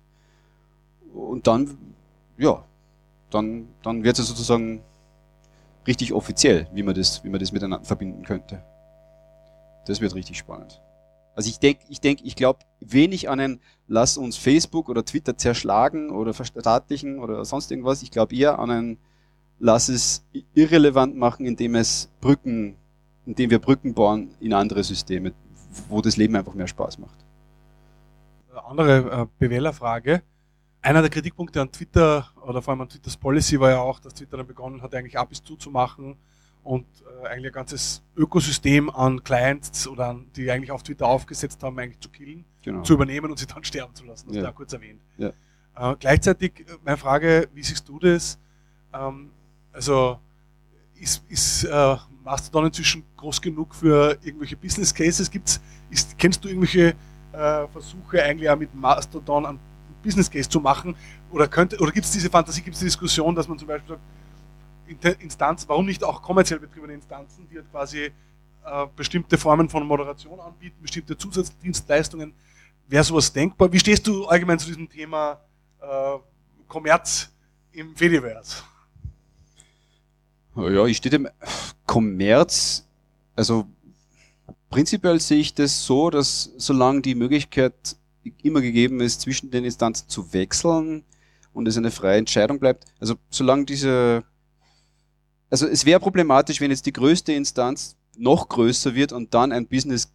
Und dann, ja, dann, dann wird es sozusagen richtig offiziell, wie man das, wie man das miteinander verbinden könnte. Das wird richtig spannend. Also ich denke, ich denke, ich glaube wenig an ein Lass uns Facebook oder Twitter zerschlagen oder verstaatlichen oder sonst irgendwas. Ich glaube eher an ein Lass es irrelevant machen, indem es Brücken, indem wir Brücken bauen in andere Systeme, wo das Leben einfach mehr Spaß macht. Andere äh, Bewählerfrage. Einer der Kritikpunkte an Twitter oder vor allem an Twitters Policy war ja auch, dass Twitter dann begonnen hat, eigentlich ab bis zuzumachen und äh, eigentlich ein ganzes Ökosystem an Clients oder an, die eigentlich auf Twitter aufgesetzt haben, eigentlich zu killen, genau. zu übernehmen und sie dann sterben zu lassen. Das ja. da kurz erwähnt. Ja. Äh, gleichzeitig äh, meine Frage, wie siehst du das? Ähm, also ist, ist äh, Mastodon inzwischen groß genug für irgendwelche Business Cases? Gibt's, ist, kennst du irgendwelche äh, Versuche eigentlich auch mit Mastodon an Business Case zu machen? Oder, könnte, oder gibt es diese Fantasie, gibt es die Diskussion, dass man zum Beispiel sagt, Instanzen, warum nicht auch kommerziell betriebene Instanzen, die halt quasi äh, bestimmte Formen von Moderation anbieten, bestimmte Zusatzdienstleistungen, wäre sowas denkbar? Wie stehst du allgemein zu diesem Thema äh, Kommerz im Fediverse? Ja, ich stehe dem Kommerz, also prinzipiell sehe ich das so, dass solange die Möglichkeit immer gegeben ist, zwischen den Instanzen zu wechseln und es eine freie Entscheidung bleibt. Also solange diese, also es wäre problematisch, wenn jetzt die größte Instanz noch größer wird und dann ein Business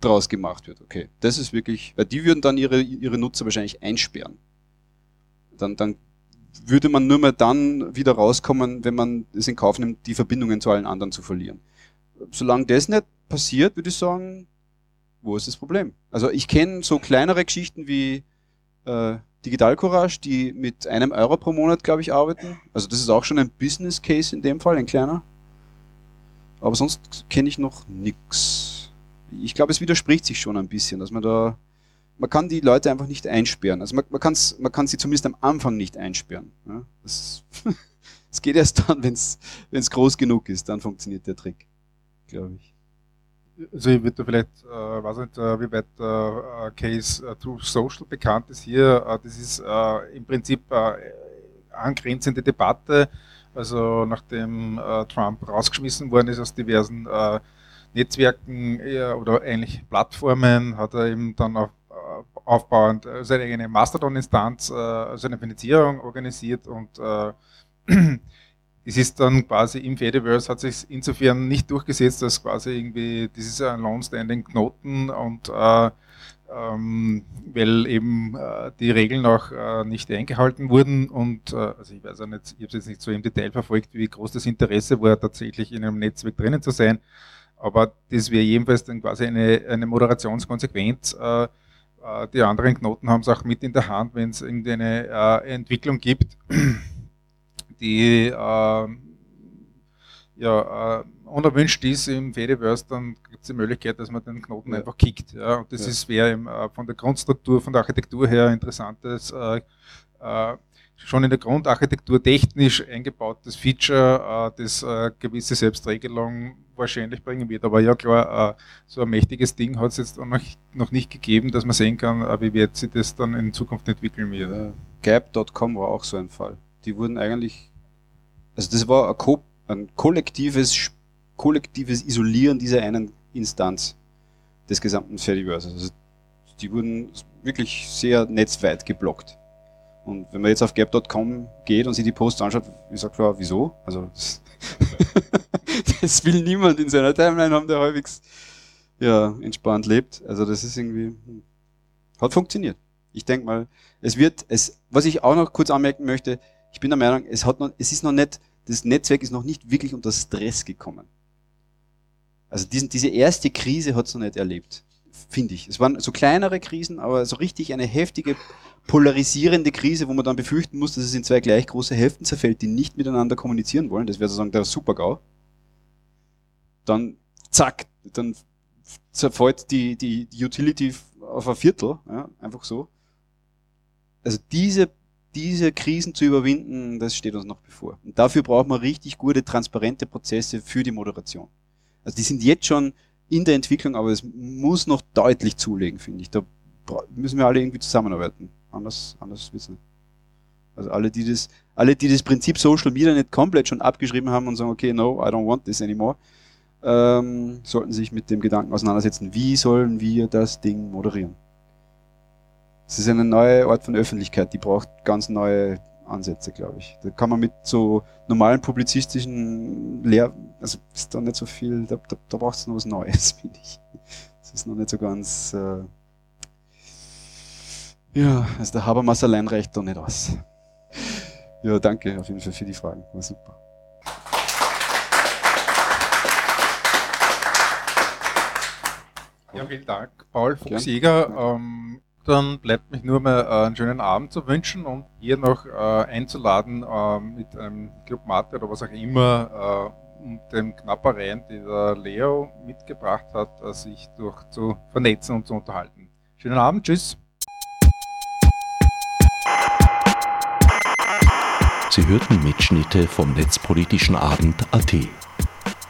draus gemacht wird. Okay, das ist wirklich, weil die würden dann ihre, ihre Nutzer wahrscheinlich einsperren. Dann, dann würde man nur mehr dann wieder rauskommen, wenn man es in Kauf nimmt, die Verbindungen zu allen anderen zu verlieren. Solange das nicht passiert, würde ich sagen, wo ist das Problem? Also ich kenne so kleinere Geschichten wie äh, Digital Courage, die mit einem Euro pro Monat, glaube ich, arbeiten. Also das ist auch schon ein Business Case in dem Fall, ein kleiner. Aber sonst kenne ich noch nix. Ich glaube, es widerspricht sich schon ein bisschen, dass man da, man kann die Leute einfach nicht einsperren. Also man, man, kann's, man kann sie zumindest am Anfang nicht einsperren. Ja? Geht erst dann, wenn es groß genug ist, dann funktioniert der Trick, glaube ich also ich würde vielleicht, äh, weiß nicht, äh, wie weit der äh, Case äh, True Social bekannt ist hier. Äh, das ist äh, im Prinzip äh, angrenzende Debatte. Also nachdem äh, Trump rausgeschmissen worden ist aus diversen äh, Netzwerken äh, oder ähnlich Plattformen, hat er eben dann auf, äh, aufbauend seine eigene Mastodon-Instanz, äh, seine Finanzierung organisiert und äh, es ist dann quasi im Fediverse hat sich insofern nicht durchgesetzt, dass quasi irgendwie, das ist ein long-standing Knoten und äh, ähm, weil eben äh, die Regeln auch äh, nicht eingehalten wurden und äh, also ich weiß auch nicht, ich habe es jetzt nicht so im Detail verfolgt, wie groß das Interesse war, tatsächlich in einem Netzwerk drinnen zu sein, aber das wäre jedenfalls dann quasi eine, eine Moderationskonsequenz. Äh, äh die anderen Knoten haben es auch mit in der Hand, wenn es irgendeine äh, Entwicklung gibt die äh, ja, äh, unerwünscht ist im Fediverse, dann gibt es die Möglichkeit, dass man den Knoten ja. einfach kickt. Ja. Und das ja. ist wäre äh, von der Grundstruktur, von der Architektur her interessantes, äh, äh, schon in der Grundarchitektur technisch eingebautes Feature, äh, das äh, gewisse Selbstregelung wahrscheinlich bringen wird. Aber ja klar, äh, so ein mächtiges Ding hat es jetzt noch, nicht gegeben, dass man sehen kann, wie wird sich das dann in Zukunft entwickeln wird. Gap.com war auch so ein Fall. Die wurden eigentlich also das war ein, ko ein kollektives, kollektives Isolieren dieser einen Instanz des gesamten Fediverse. Also die wurden wirklich sehr netzweit geblockt. Und wenn man jetzt auf gap.com geht und sich die Posts anschaut, ich sag klar, wieso? Also das, das, will niemand in seiner Timeline haben, der halbwegs ja, entspannt lebt. Also das ist irgendwie, hat funktioniert. Ich denke mal, es wird, es, was ich auch noch kurz anmerken möchte, ich bin der Meinung, es hat noch, es ist noch nicht, das Netzwerk ist noch nicht wirklich unter Stress gekommen. Also diesen, diese erste Krise hat es noch nicht erlebt, finde ich. Es waren so kleinere Krisen, aber so richtig eine heftige, polarisierende Krise, wo man dann befürchten muss, dass es in zwei gleich große Hälften zerfällt, die nicht miteinander kommunizieren wollen. Das wäre sozusagen der Super-GAU. Dann, zack, dann zerfällt die, die, Utility auf ein Viertel, ja, einfach so. Also diese, diese Krisen zu überwinden, das steht uns noch bevor. Und dafür braucht man richtig gute, transparente Prozesse für die Moderation. Also die sind jetzt schon in der Entwicklung, aber es muss noch deutlich zulegen, finde ich. Da müssen wir alle irgendwie zusammenarbeiten. Anders, anders nicht. Also alle, die das, alle, die das Prinzip Social Media nicht komplett schon abgeschrieben haben und sagen, okay, no, I don't want this anymore, ähm, sollten sich mit dem Gedanken auseinandersetzen, wie sollen wir das Ding moderieren. Es ist eine neue Art von Öffentlichkeit, die braucht ganz neue Ansätze, glaube ich. Da kann man mit so normalen publizistischen Lehr... Also ist da nicht so viel, da, da, da braucht es noch was Neues, finde ich. Das ist noch nicht so ganz... Äh ja, also der Habermas allein reicht da nicht aus. Ja, danke auf jeden Fall für die Fragen. War super. Ja, vielen Dank, Paul Fuchsjäger. Ähm, dann bleibt mich nur mal äh, einen schönen Abend zu wünschen und hier noch äh, einzuladen äh, mit einem Club Mate oder was auch immer äh, um den Knappereien, die der Leo mitgebracht hat, sich durch zu vernetzen und zu unterhalten. Schönen Abend, tschüss. Sie hörten Mitschnitte vom Netzpolitischen Abend AT.